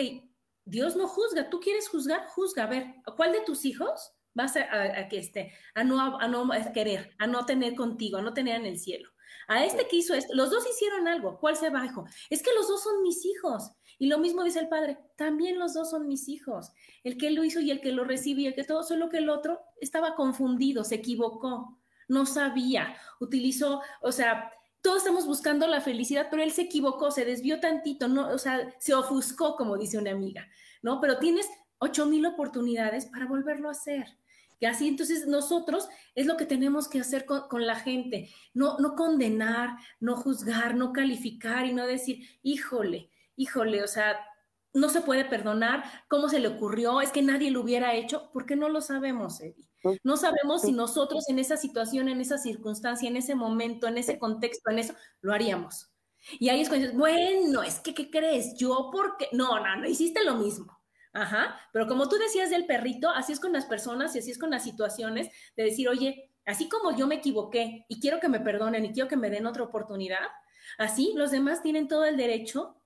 Dios no juzga, tú quieres juzgar, juzga, a ver, ¿cuál de tus hijos vas a, que esté, a no, a no querer, a no tener contigo, a no tener en el cielo? A este que hizo esto, los dos hicieron algo, ¿cuál se bajó? Es que los dos son mis hijos. Y lo mismo dice el padre, también los dos son mis hijos. El que lo hizo y el que lo recibe y el que todo, solo que el otro estaba confundido, se equivocó, no sabía, utilizó, o sea, todos estamos buscando la felicidad, pero él se equivocó, se desvió tantito, no, o sea, se ofuscó, como dice una amiga, ¿no? Pero tienes ocho mil oportunidades para volverlo a hacer. Y así entonces nosotros es lo que tenemos que hacer con, con, la gente, no, no condenar, no juzgar, no calificar y no decir, híjole, híjole, o sea, no se puede perdonar, cómo se le ocurrió, es que nadie lo hubiera hecho, porque no lo sabemos, Eddie. Pues, no sabemos si nosotros en esa situación, en esa circunstancia, en ese momento, en ese contexto, en eso, lo haríamos. Y ahí es cuando dices, bueno, es que, ¿qué crees? Yo, porque, no, no, no, hiciste lo mismo. Ajá, pero como tú decías del perrito, así es con las personas y así es con las situaciones de decir, oye, así como yo me equivoqué y quiero que me perdonen y quiero que me den otra oportunidad, así los demás tienen todo el derecho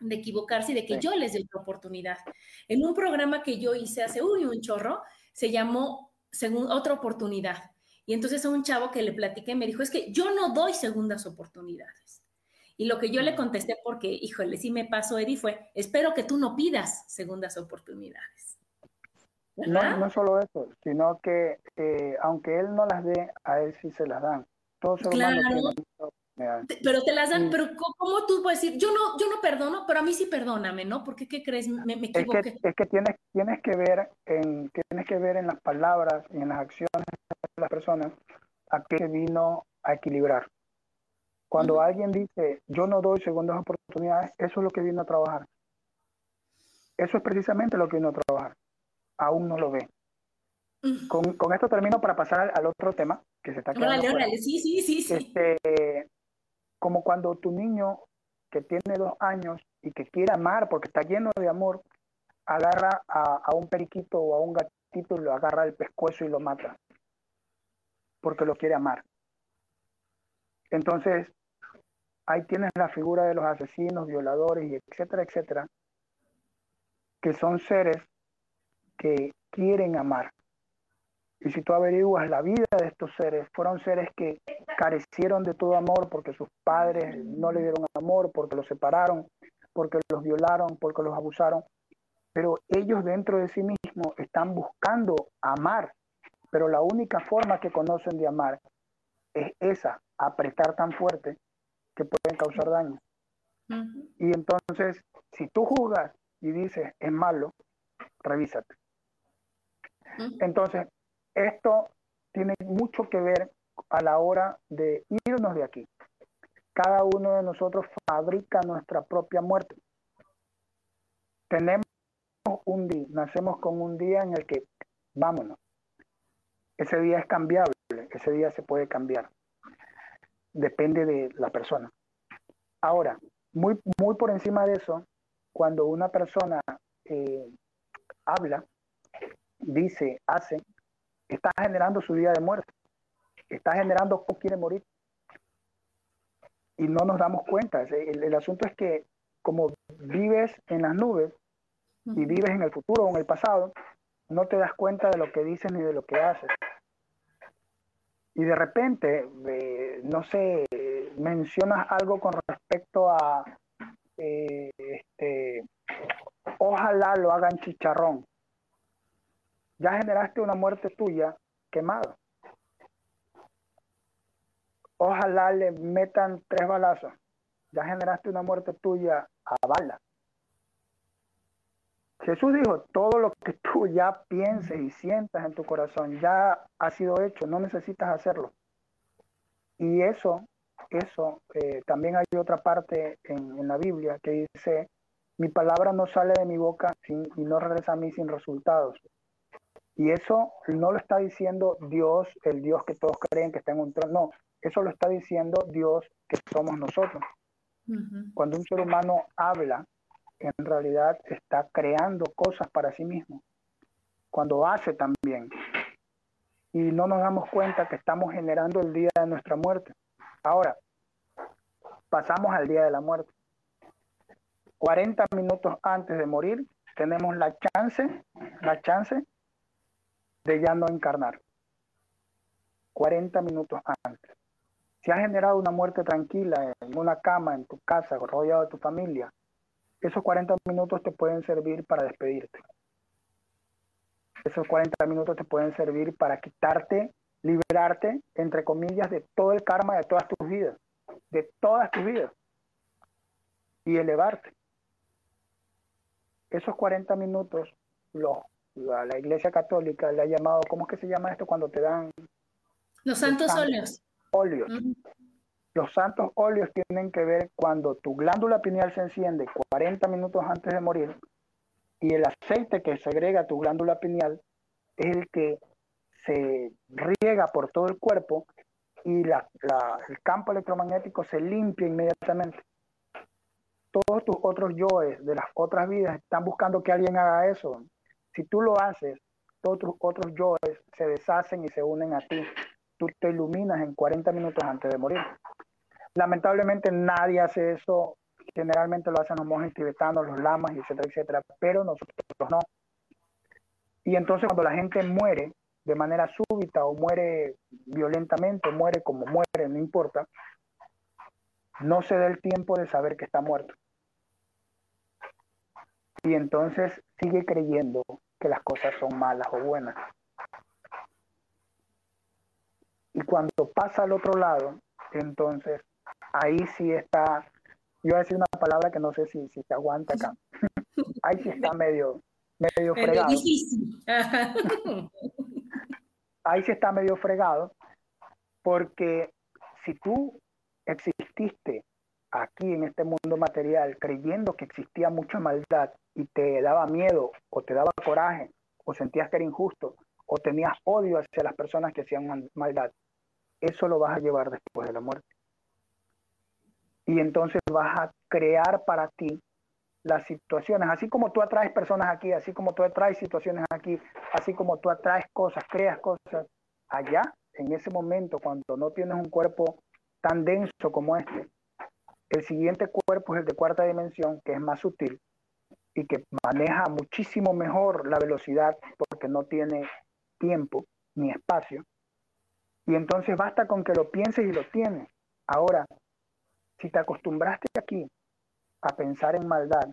de equivocarse y de que yo les dé otra oportunidad. En un programa que yo hice hace uy, un chorro, se llamó según, Otra Oportunidad. Y entonces a un chavo que le platiqué me dijo, es que yo no doy segundas oportunidades. Y lo que yo le contesté, porque, híjole, sí me pasó, Eddie, fue, espero que tú no pidas segundas oportunidades. No, no solo eso, sino que eh, aunque él no las dé, a él sí se las dan. Todos claro. Pero te las dan, pero ¿cómo tú puedes decir, yo no, yo no perdono, pero a mí sí perdóname, ¿no? Porque ¿qué crees? Me, me equivoqué. Es que, es que tienes, tienes que ver en, tienes que ver en las palabras y en las acciones de las personas a qué vino a equilibrar. Cuando alguien dice, yo no doy segundas oportunidades, eso es lo que vino a trabajar. Eso es precisamente lo que vino a trabajar. Aún no lo ve. Con, con, esto termino para pasar al, otro tema que se está quedando. Sí, sí, sí. sí. Este, como cuando tu niño que tiene dos años y que quiere amar porque está lleno de amor, agarra a, un periquito o a un gatito y lo agarra el pescuezo y lo mata porque lo quiere amar. Entonces, ahí tienes la figura de los asesinos, violadores, y etcétera, etcétera, que son seres que quieren amar. Y si tú averiguas la vida de estos seres, fueron seres que carecieron de todo amor porque sus padres no le dieron amor, porque los separaron, porque los violaron, porque los abusaron. Pero ellos dentro de sí mismos están buscando amar, pero la única forma que conocen de amar es esa, apretar tan fuerte que pueden causar daño. Y entonces, si tú juzgas y dices es malo, revísate. Entonces, esto tiene mucho que ver a la hora de irnos de aquí. Cada uno de nosotros fabrica nuestra propia muerte. Tenemos un día, nacemos con un día en el que vámonos. Ese día es cambiable, ese día se puede cambiar depende de la persona. Ahora, muy, muy por encima de eso, cuando una persona eh, habla, dice, hace, está generando su día de muerte, está generando cómo quiere morir. Y no nos damos cuenta. El, el asunto es que como vives en las nubes y vives en el futuro o en el pasado, no te das cuenta de lo que dices ni de lo que haces y de repente, eh, no sé, mencionas algo con respecto a, eh, este, ojalá lo hagan chicharrón. Ya generaste una muerte tuya quemada. Ojalá le metan tres balazos. Ya generaste una muerte tuya a bala. Jesús dijo, todo lo que tú ya pienses y sientas en tu corazón ya ha sido hecho, no necesitas hacerlo. Y eso, eso, eh, también hay otra parte en, la Biblia que dice, mi palabra no sale de mi boca y no regresa a mí sin resultados. Y eso no lo está diciendo Dios, el Dios que todos creen que está en un trono, no, eso lo está diciendo Dios que somos nosotros. Cuando un ser humano habla, en realidad está creando cosas para sí mismo, cuando hace también. Y no nos damos cuenta que estamos generando el día de nuestra muerte. Ahora, pasamos al día de la muerte. 40 minutos antes de morir, tenemos la chance, la chance de ya no encarnar. 40 minutos antes. Si has generado una muerte tranquila en una cama, en tu casa, rodeado de tu familia, esos 40 minutos te pueden servir para despedirte. Esos 40 minutos te pueden servir para quitarte, liberarte, entre comillas, de todo el karma de todas tus vidas, de todas tus vidas, y elevarte. Esos 40 minutos, la, Iglesia Católica le ha llamado, ¿cómo es que se llama esto cuando te dan? Los santos óleos. Óleos. Los santos óleos tienen que ver cuando tu glándula pineal se enciende 40 minutos antes de morir y el aceite que segrega tu glándula pineal es el que se riega por todo el cuerpo y la, el campo electromagnético se limpia inmediatamente. todos tus otros yoes de las otras vidas están buscando que alguien haga eso. Si tú lo haces, tus otros yoes se deshacen y se unen a ti. Tú te iluminas en 40 minutos antes de morir. Lamentablemente nadie hace eso. Generalmente lo hacen los monjes tibetanos, los lamas, etcétera, etcétera. Pero nosotros no. Y entonces cuando la gente muere de manera súbita o muere violentamente, muere como muere, no importa, no se da el tiempo de saber que está muerto. Y entonces sigue creyendo que las cosas son malas o buenas. Y cuando pasa al otro lado, entonces ahí sí está, yo voy a decir una palabra que no sé si, si se aguanta acá. Ahí sí está medio, medio fregado. ahí sí está medio fregado, porque si tú exististe aquí en este mundo material creyendo que existía mucha maldad y te daba miedo o te daba coraje o sentías que era injusto o tenías odio hacia las personas que hacían maldad, eso lo vas a llevar después de la muerte. Y entonces vas a crear para ti las situaciones, así como tú atraes personas aquí, así como tú atraes situaciones aquí, así como tú atraes cosas, creas cosas allá, en ese momento, cuando no tienes un cuerpo tan denso como este. El siguiente cuerpo es el de cuarta dimensión, que es más sutil y que maneja muchísimo mejor la velocidad porque no tiene tiempo ni espacio. Y entonces basta con que lo pienses y lo tienes. Ahora, si te acostumbraste aquí a pensar en maldad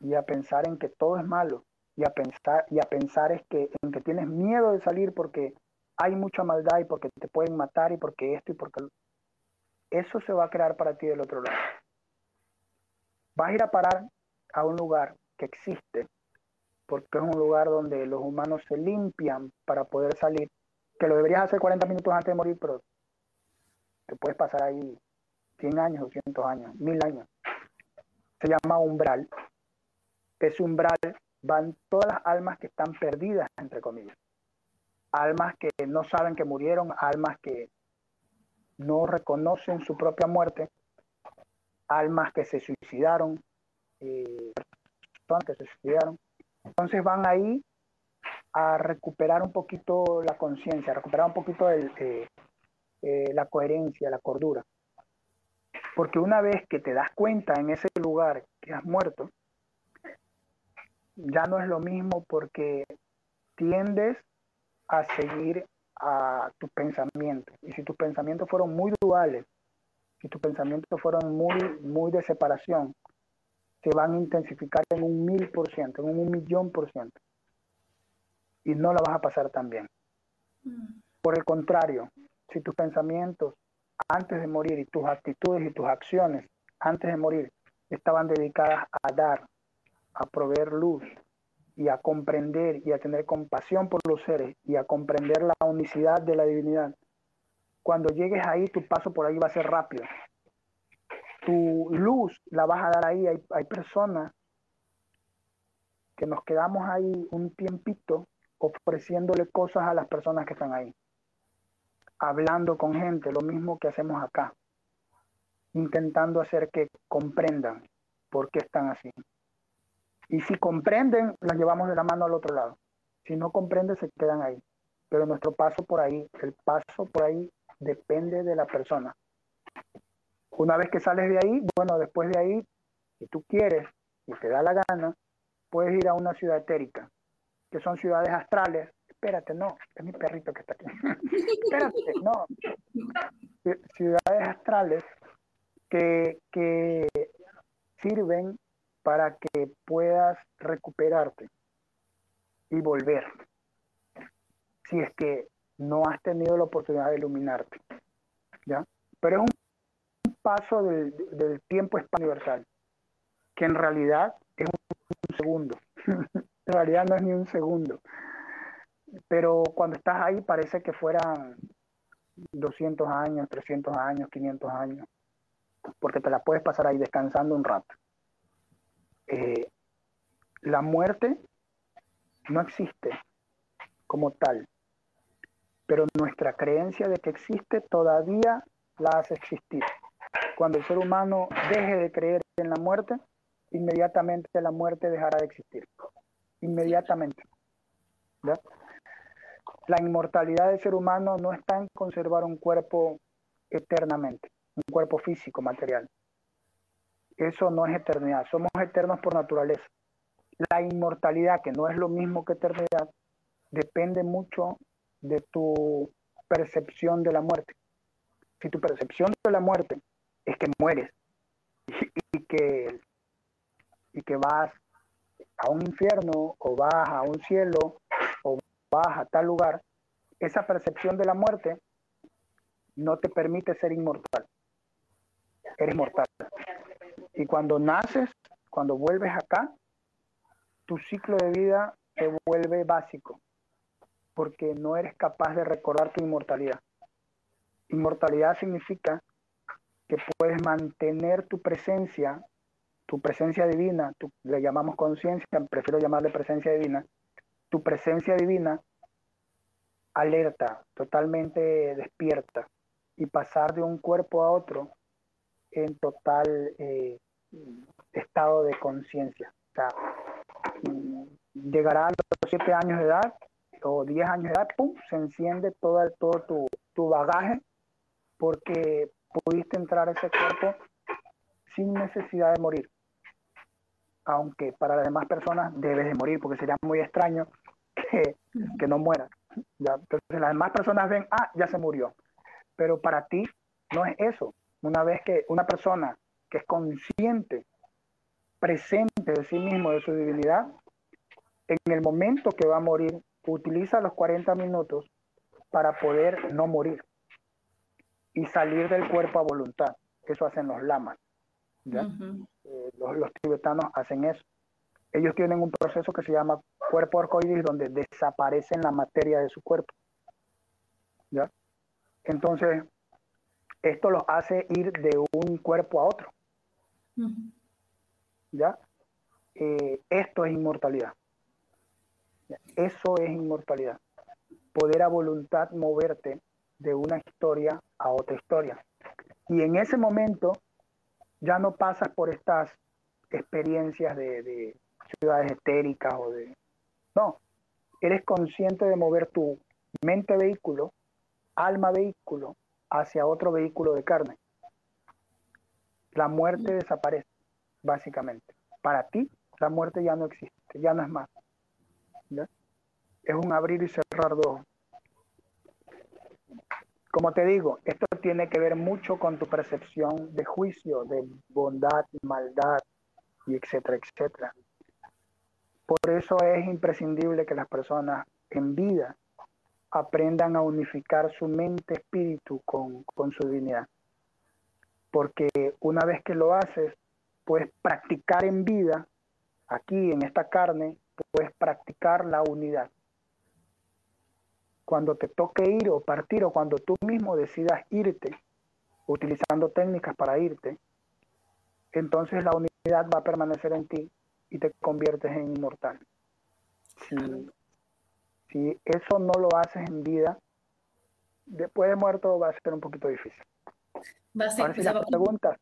y a pensar en que todo es malo y a pensar y a pensar es que en que tienes miedo de salir porque hay mucha maldad y porque te pueden matar y porque esto y porque eso se va a crear para ti del otro lado. Vas a ir a parar a un lugar que existe, porque es un lugar donde los humanos se limpian para poder salir, que lo deberías hacer 40 minutos antes de morir, pero te puedes pasar ahí 100 años, 200 años, 1000 años. Se llama umbral. Ese umbral van todas las almas que están perdidas, entre comillas. Almas que no saben que murieron, almas que no reconocen su propia muerte, almas que se suicidaron, eh, personas que se suicidaron. Entonces van ahí a recuperar un poquito la conciencia, a recuperar un poquito eh, eh, la coherencia, la cordura. Porque una vez que te das cuenta en ese lugar que has muerto, ya no es lo mismo porque tiendes a seguir a tus pensamientos. Y si tus pensamientos fueron muy duales, si tus pensamientos fueron muy, muy de separación, se van a intensificar en un mil por ciento, en un millón por ciento. Y no la vas a pasar tan bien. Mm. Por el contrario, si tus pensamientos antes de morir y tus actitudes y tus acciones antes de morir estaban dedicadas a dar, a proveer luz, y a comprender y a tener compasión por los seres y a comprender la unicidad de la divinidad, cuando llegues ahí, tu paso por ahí va a ser rápido. Tu luz la vas a dar ahí. Hay, hay personas que nos quedamos ahí un tiempito ofreciéndole cosas a las personas que están ahí, hablando con gente, lo mismo que hacemos acá, intentando hacer que comprendan por qué están así. Y si comprenden, las llevamos de la mano al otro lado. Si no comprenden, se quedan ahí. Pero nuestro paso por ahí, el paso por ahí depende de la persona. Una vez que sales de ahí, bueno, después de ahí, si tú quieres y te da la gana, puedes ir a una ciudad etérica, que son ciudades astrales. Espérate, no, es mi perrito que está aquí. Espérate, no. Ciudades astrales que, que sirven para que puedas recuperarte y volver. Si es que no has tenido la oportunidad de iluminarte. ¿ya? Pero es un paso del, tiempo universal, que en realidad es un segundo. en realidad no es ni un segundo. Pero cuando estás ahí parece que fueran 200 años, 300 años, 500 años, porque te la puedes pasar ahí descansando un rato. Eh, la muerte no existe como tal, pero nuestra creencia de que existe todavía la hace existir. Cuando el ser humano deje de creer en la muerte, inmediatamente la muerte dejará de existir. Inmediatamente. La inmortalidad del ser humano no está en conservar un cuerpo eternamente, un cuerpo físico, material. Eso no es eternidad, somos eternos por naturaleza. La inmortalidad, que no es lo mismo que eternidad, depende mucho de tu percepción de la muerte. Si tu percepción de la muerte es que mueres y, que, y que vas a un infierno o vas a un cielo o vas a tal lugar, esa percepción de la muerte no te permite ser inmortal. Eres mortal. Y cuando naces, cuando vuelves acá, tu ciclo de vida se vuelve básico, porque no eres capaz de recordar tu inmortalidad. Inmortalidad significa que puedes mantener tu presencia, tu presencia divina, le llamamos conciencia, prefiero llamarle presencia divina, tu presencia divina alerta, totalmente despierta, y pasar de un cuerpo a otro en total eh, estado de conciencia. O sea, mm, llegará a los 7 años de edad o 10 años de edad, ¡pum! se enciende todo, todo tu, tu bagaje porque pudiste entrar a ese cuerpo sin necesidad de morir. Aunque para las demás personas debes de morir, porque sería muy extraño que, que no mueras. ¿ya? Entonces las demás personas ven, ah, ya se murió. Pero para ti no es eso. Una vez que una persona que es consciente, presente de sí mismo, de su divinidad, en el momento que va a morir, utiliza los 40 minutos para poder no morir y salir del cuerpo a voluntad. Eso hacen los lamas. Eh, los, tibetanos hacen eso. Ellos tienen un proceso que se llama cuerpo arcoíris, donde desaparecen la materia de su cuerpo. ¿Ya? Entonces, esto los hace ir de un cuerpo a otro. ¿Ya? Eh, esto es inmortalidad. Eso es inmortalidad. Poder a voluntad moverte de una historia a otra historia. Y en ese momento ya no pasas por estas experiencias de, de ciudades estéricas o de... No, eres consciente de mover tu mente vehículo, alma vehículo, hacia otro vehículo de carne. La muerte desaparece, básicamente. Para ti, la muerte ya no existe, ya no es más. Es un abrir y cerrar de ojos. Como te digo, esto tiene que ver mucho con tu percepción de juicio, de bondad, maldad, y etcétera, etcétera. Por eso es imprescindible que las personas en vida aprendan a unificar su mente-espíritu con, con su divinidad. Porque una vez que lo haces, puedes practicar en vida, aquí en esta carne, puedes practicar la unidad cuando te toque ir o partir o cuando tú mismo decidas irte, utilizando técnicas para irte, entonces la unidad va a permanecer en ti y te conviertes en inmortal. Si, si eso no lo haces en vida, después de muerto va a ser un poquito difícil. Va a ser, preguntas.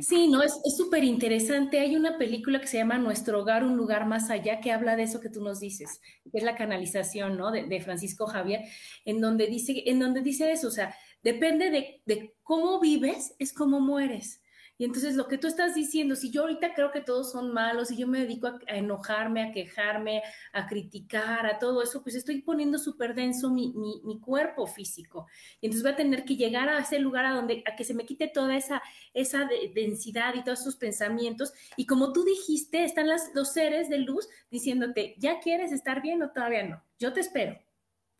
Sí, no, es súper interesante. Hay una película que se llama Nuestro hogar, un lugar más allá, que habla de eso que tú nos dices, que es la canalización, ¿no? De, Francisco Javier, en donde dice, en donde dice eso, o sea, depende de, de cómo vives, es cómo mueres. Y entonces lo que tú estás diciendo, si yo ahorita creo que todos son malos y yo me dedico a, enojarme, a quejarme, a criticar, a todo eso, pues estoy poniendo súper denso mi, mi, cuerpo físico. Y entonces voy a tener que llegar a ese lugar a donde, a que se me quite toda esa, esa densidad y todos esos pensamientos. Y como tú dijiste, están las, los seres de luz diciéndote, ¿ya quieres estar bien o todavía no? Yo te espero.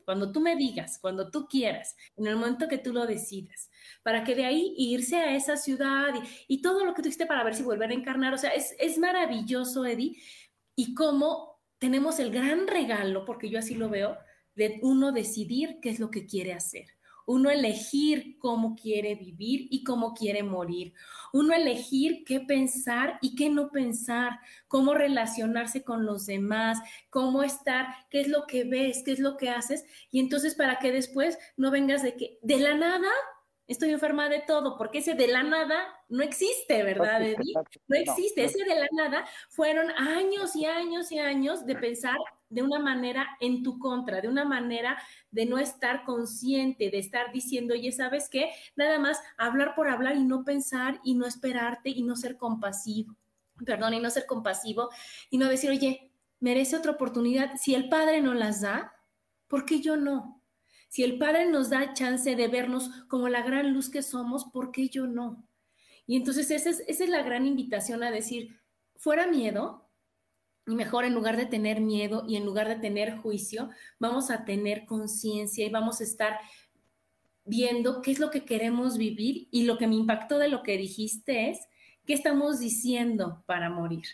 Cuando tú me digas, cuando tú quieras, en el momento que tú lo decidas para que de ahí irse a esa ciudad y, todo lo que tuviste para ver si volver a encarnar. O sea, es, es maravilloso, Eddie, y cómo tenemos el gran regalo, porque yo así lo veo, de uno decidir qué es lo que quiere hacer uno elegir cómo quiere vivir y cómo quiere morir, uno elegir qué pensar y qué no pensar, cómo relacionarse con los demás, cómo estar, qué es lo que ves, qué es lo que haces, y entonces para que después no vengas de que de la nada estoy enferma de todo, porque ese de la nada no existe, ¿verdad, Eddie? No existe, ese de la nada fueron años y años y años de pensar de una manera en tu contra, de una manera de no estar consciente, de estar diciendo, oye, ¿sabes qué? Nada más hablar por hablar y no pensar y no esperarte y no ser compasivo, perdón, y no ser compasivo y no decir, oye, merece otra oportunidad. Si el Padre no las da, ¿por qué yo no? Si el Padre nos da chance de vernos como la gran luz que somos, ¿por qué yo no? Y entonces esa es, la gran invitación a decir, fuera miedo, y mejor en lugar de tener miedo y en lugar de tener juicio, vamos a tener conciencia y vamos a estar viendo qué es lo que queremos vivir y lo que me impactó de lo que dijiste es qué estamos diciendo para morir,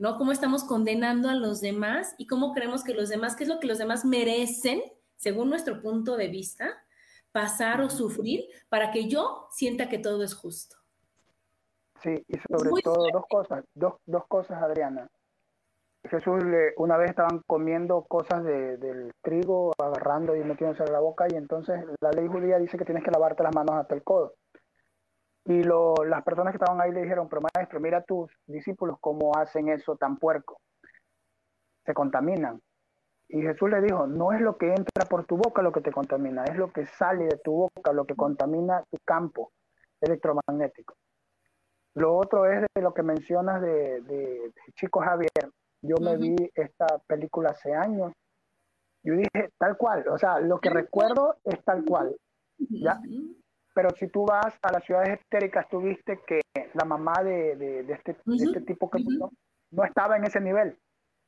¿no? Cómo estamos condenando a los demás y cómo creemos que los demás, qué es lo que los demás merecen según nuestro punto de vista, pasar o sufrir para que yo sienta que todo es justo. Sí, y sobre todo dos cosas, dos, dos cosas, Adriana. Jesús le, una vez estaban comiendo cosas de, del trigo, agarrando y metiéndose en la boca, y entonces la ley judía dice que tienes que lavarte las manos hasta el codo. Y lo, las personas que estaban ahí le dijeron, pero maestro, mira a tus discípulos cómo hacen eso tan puerco. Se contaminan. Y Jesús le dijo, no es lo que entra por tu boca lo que te contamina, es lo que sale de tu boca lo que contamina tu campo electromagnético. Lo otro es de lo que mencionas de, Chico Javier. Yo me vi esta película hace años. Yo dije, tal cual, o sea, lo que recuerdo es tal cual. ¿ya? Pero si tú vas a las ciudades estéricas, tú viste que la mamá de, este, este, tipo que no estaba en ese nivel.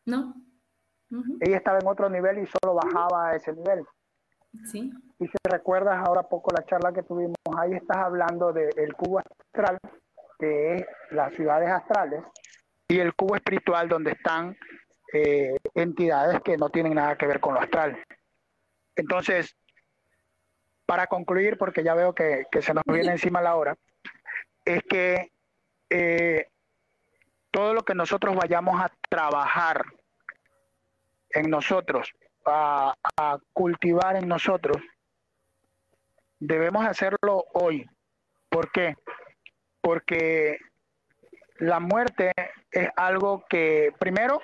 No. Ella estaba en otro nivel y solo bajaba a ese nivel. Sí. Y si recuerdas ahora poco la charla que tuvimos, ahí estás hablando del cubo astral, que es las ciudades astrales, y el cubo espiritual donde están eh, entidades que no tienen nada que ver con lo astral. Entonces, para concluir, porque ya veo que, se nos viene encima la hora, es que eh, todo lo que nosotros vayamos a trabajar en nosotros, a, cultivar en nosotros, debemos hacerlo hoy. ¿Por qué? Porque la muerte es algo que, primero,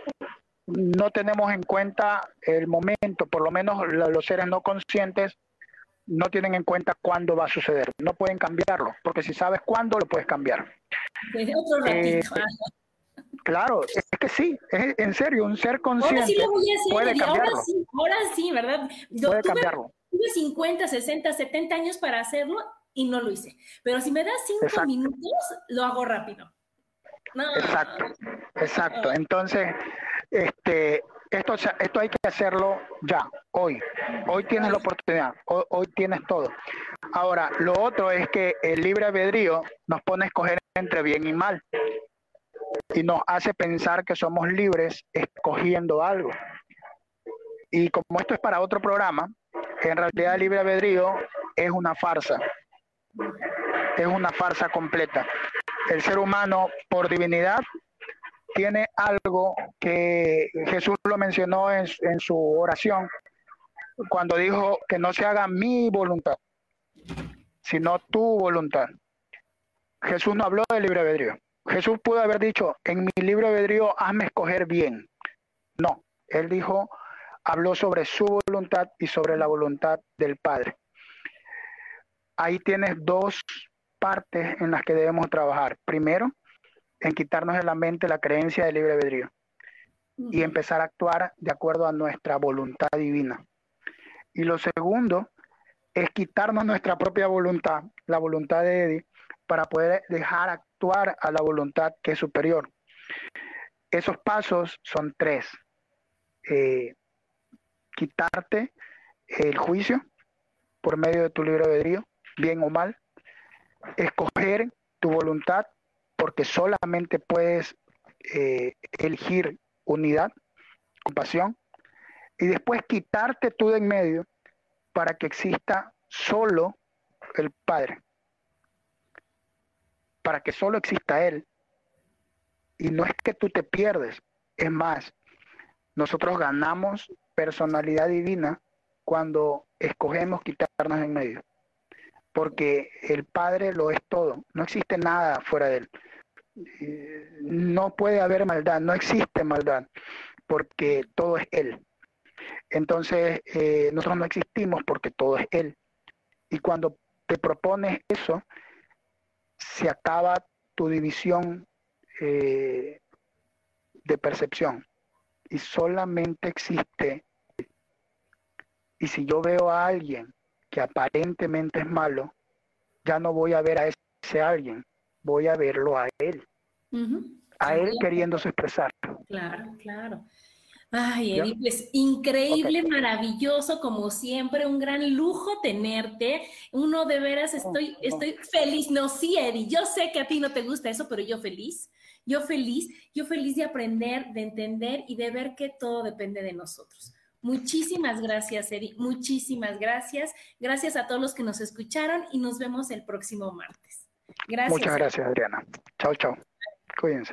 no tenemos en cuenta el momento, por lo menos los seres no conscientes no tienen en cuenta cuándo va a suceder, no pueden cambiarlo, porque si sabes cuándo lo puedes cambiar. Eh, Claro, es que sí, es en serio, un ser consciente ahora sí lo voy a hacer, puede cambiarlo. Ahora sí, ahora sí, ¿verdad? Yo puede tuve, cambiarlo. Tuve 50, 60, 70 años para hacerlo y no lo hice. Pero si me das 5 minutos, lo hago rápido. Exacto, exacto. Entonces, este, esto, esto hay que hacerlo ya, hoy. Hoy tienes la oportunidad, hoy, hoy, tienes todo. Ahora, lo otro es que el libre albedrío nos pone a escoger entre bien y mal y nos hace pensar que somos libres escogiendo algo. Y como esto es para otro programa, en realidad el libre albedrío es una farsa, es una farsa completa. El ser humano, por divinidad, tiene algo que Jesús lo mencionó en, en su oración, cuando dijo que no se haga mi voluntad, sino tu voluntad. Jesús no habló de libre albedrío. Jesús pudo haber dicho, en mi libro albedrío, hazme escoger bien. No, él dijo, habló sobre su voluntad y sobre la voluntad del Padre. Ahí tienes dos partes en las que debemos trabajar. Primero, en quitarnos de la mente la creencia del libre albedrío y empezar a actuar de acuerdo a nuestra voluntad divina. Y lo segundo es quitarnos nuestra propia voluntad, la voluntad de Eddie, para poder dejar actuar a la voluntad que es superior. Esos pasos son tres. Eh, quitarte el juicio por medio de tu libre albedrío, bien o mal. Escoger tu voluntad porque solamente puedes eh, elegir unidad, compasión. Y después quitarte tú de en medio para que exista solo el Padre para que solo exista Él. Y no es que tú te pierdes, es más, nosotros ganamos personalidad divina cuando escogemos quitarnos en medio. porque el Padre lo es todo, no existe nada fuera de él. Eh, no puede haber maldad, no existe maldad, porque todo es Él. Entonces, eh, nosotros no existimos porque todo es Él. Y cuando te propones eso, se acaba tu división eh, de percepción y solamente existe. Y si yo veo a alguien que aparentemente es malo, ya no voy a ver a ese alguien, voy a verlo a él. A él queriéndose expresar. Claro, claro. Ay, Eddie, pues increíble, maravilloso, como siempre, un gran lujo tenerte. Uno de veras estoy, estoy feliz. No, sí, Eddie, yo sé que a ti no te gusta eso, pero yo feliz. Yo feliz, yo feliz de aprender, de entender y de ver que todo depende de nosotros. Muchísimas gracias, Eddie. Muchísimas gracias. Gracias a todos los que nos escucharon y nos vemos el próximo martes. Gracias. Muchas gracias, Adriana. Chao, chao. Cuídense.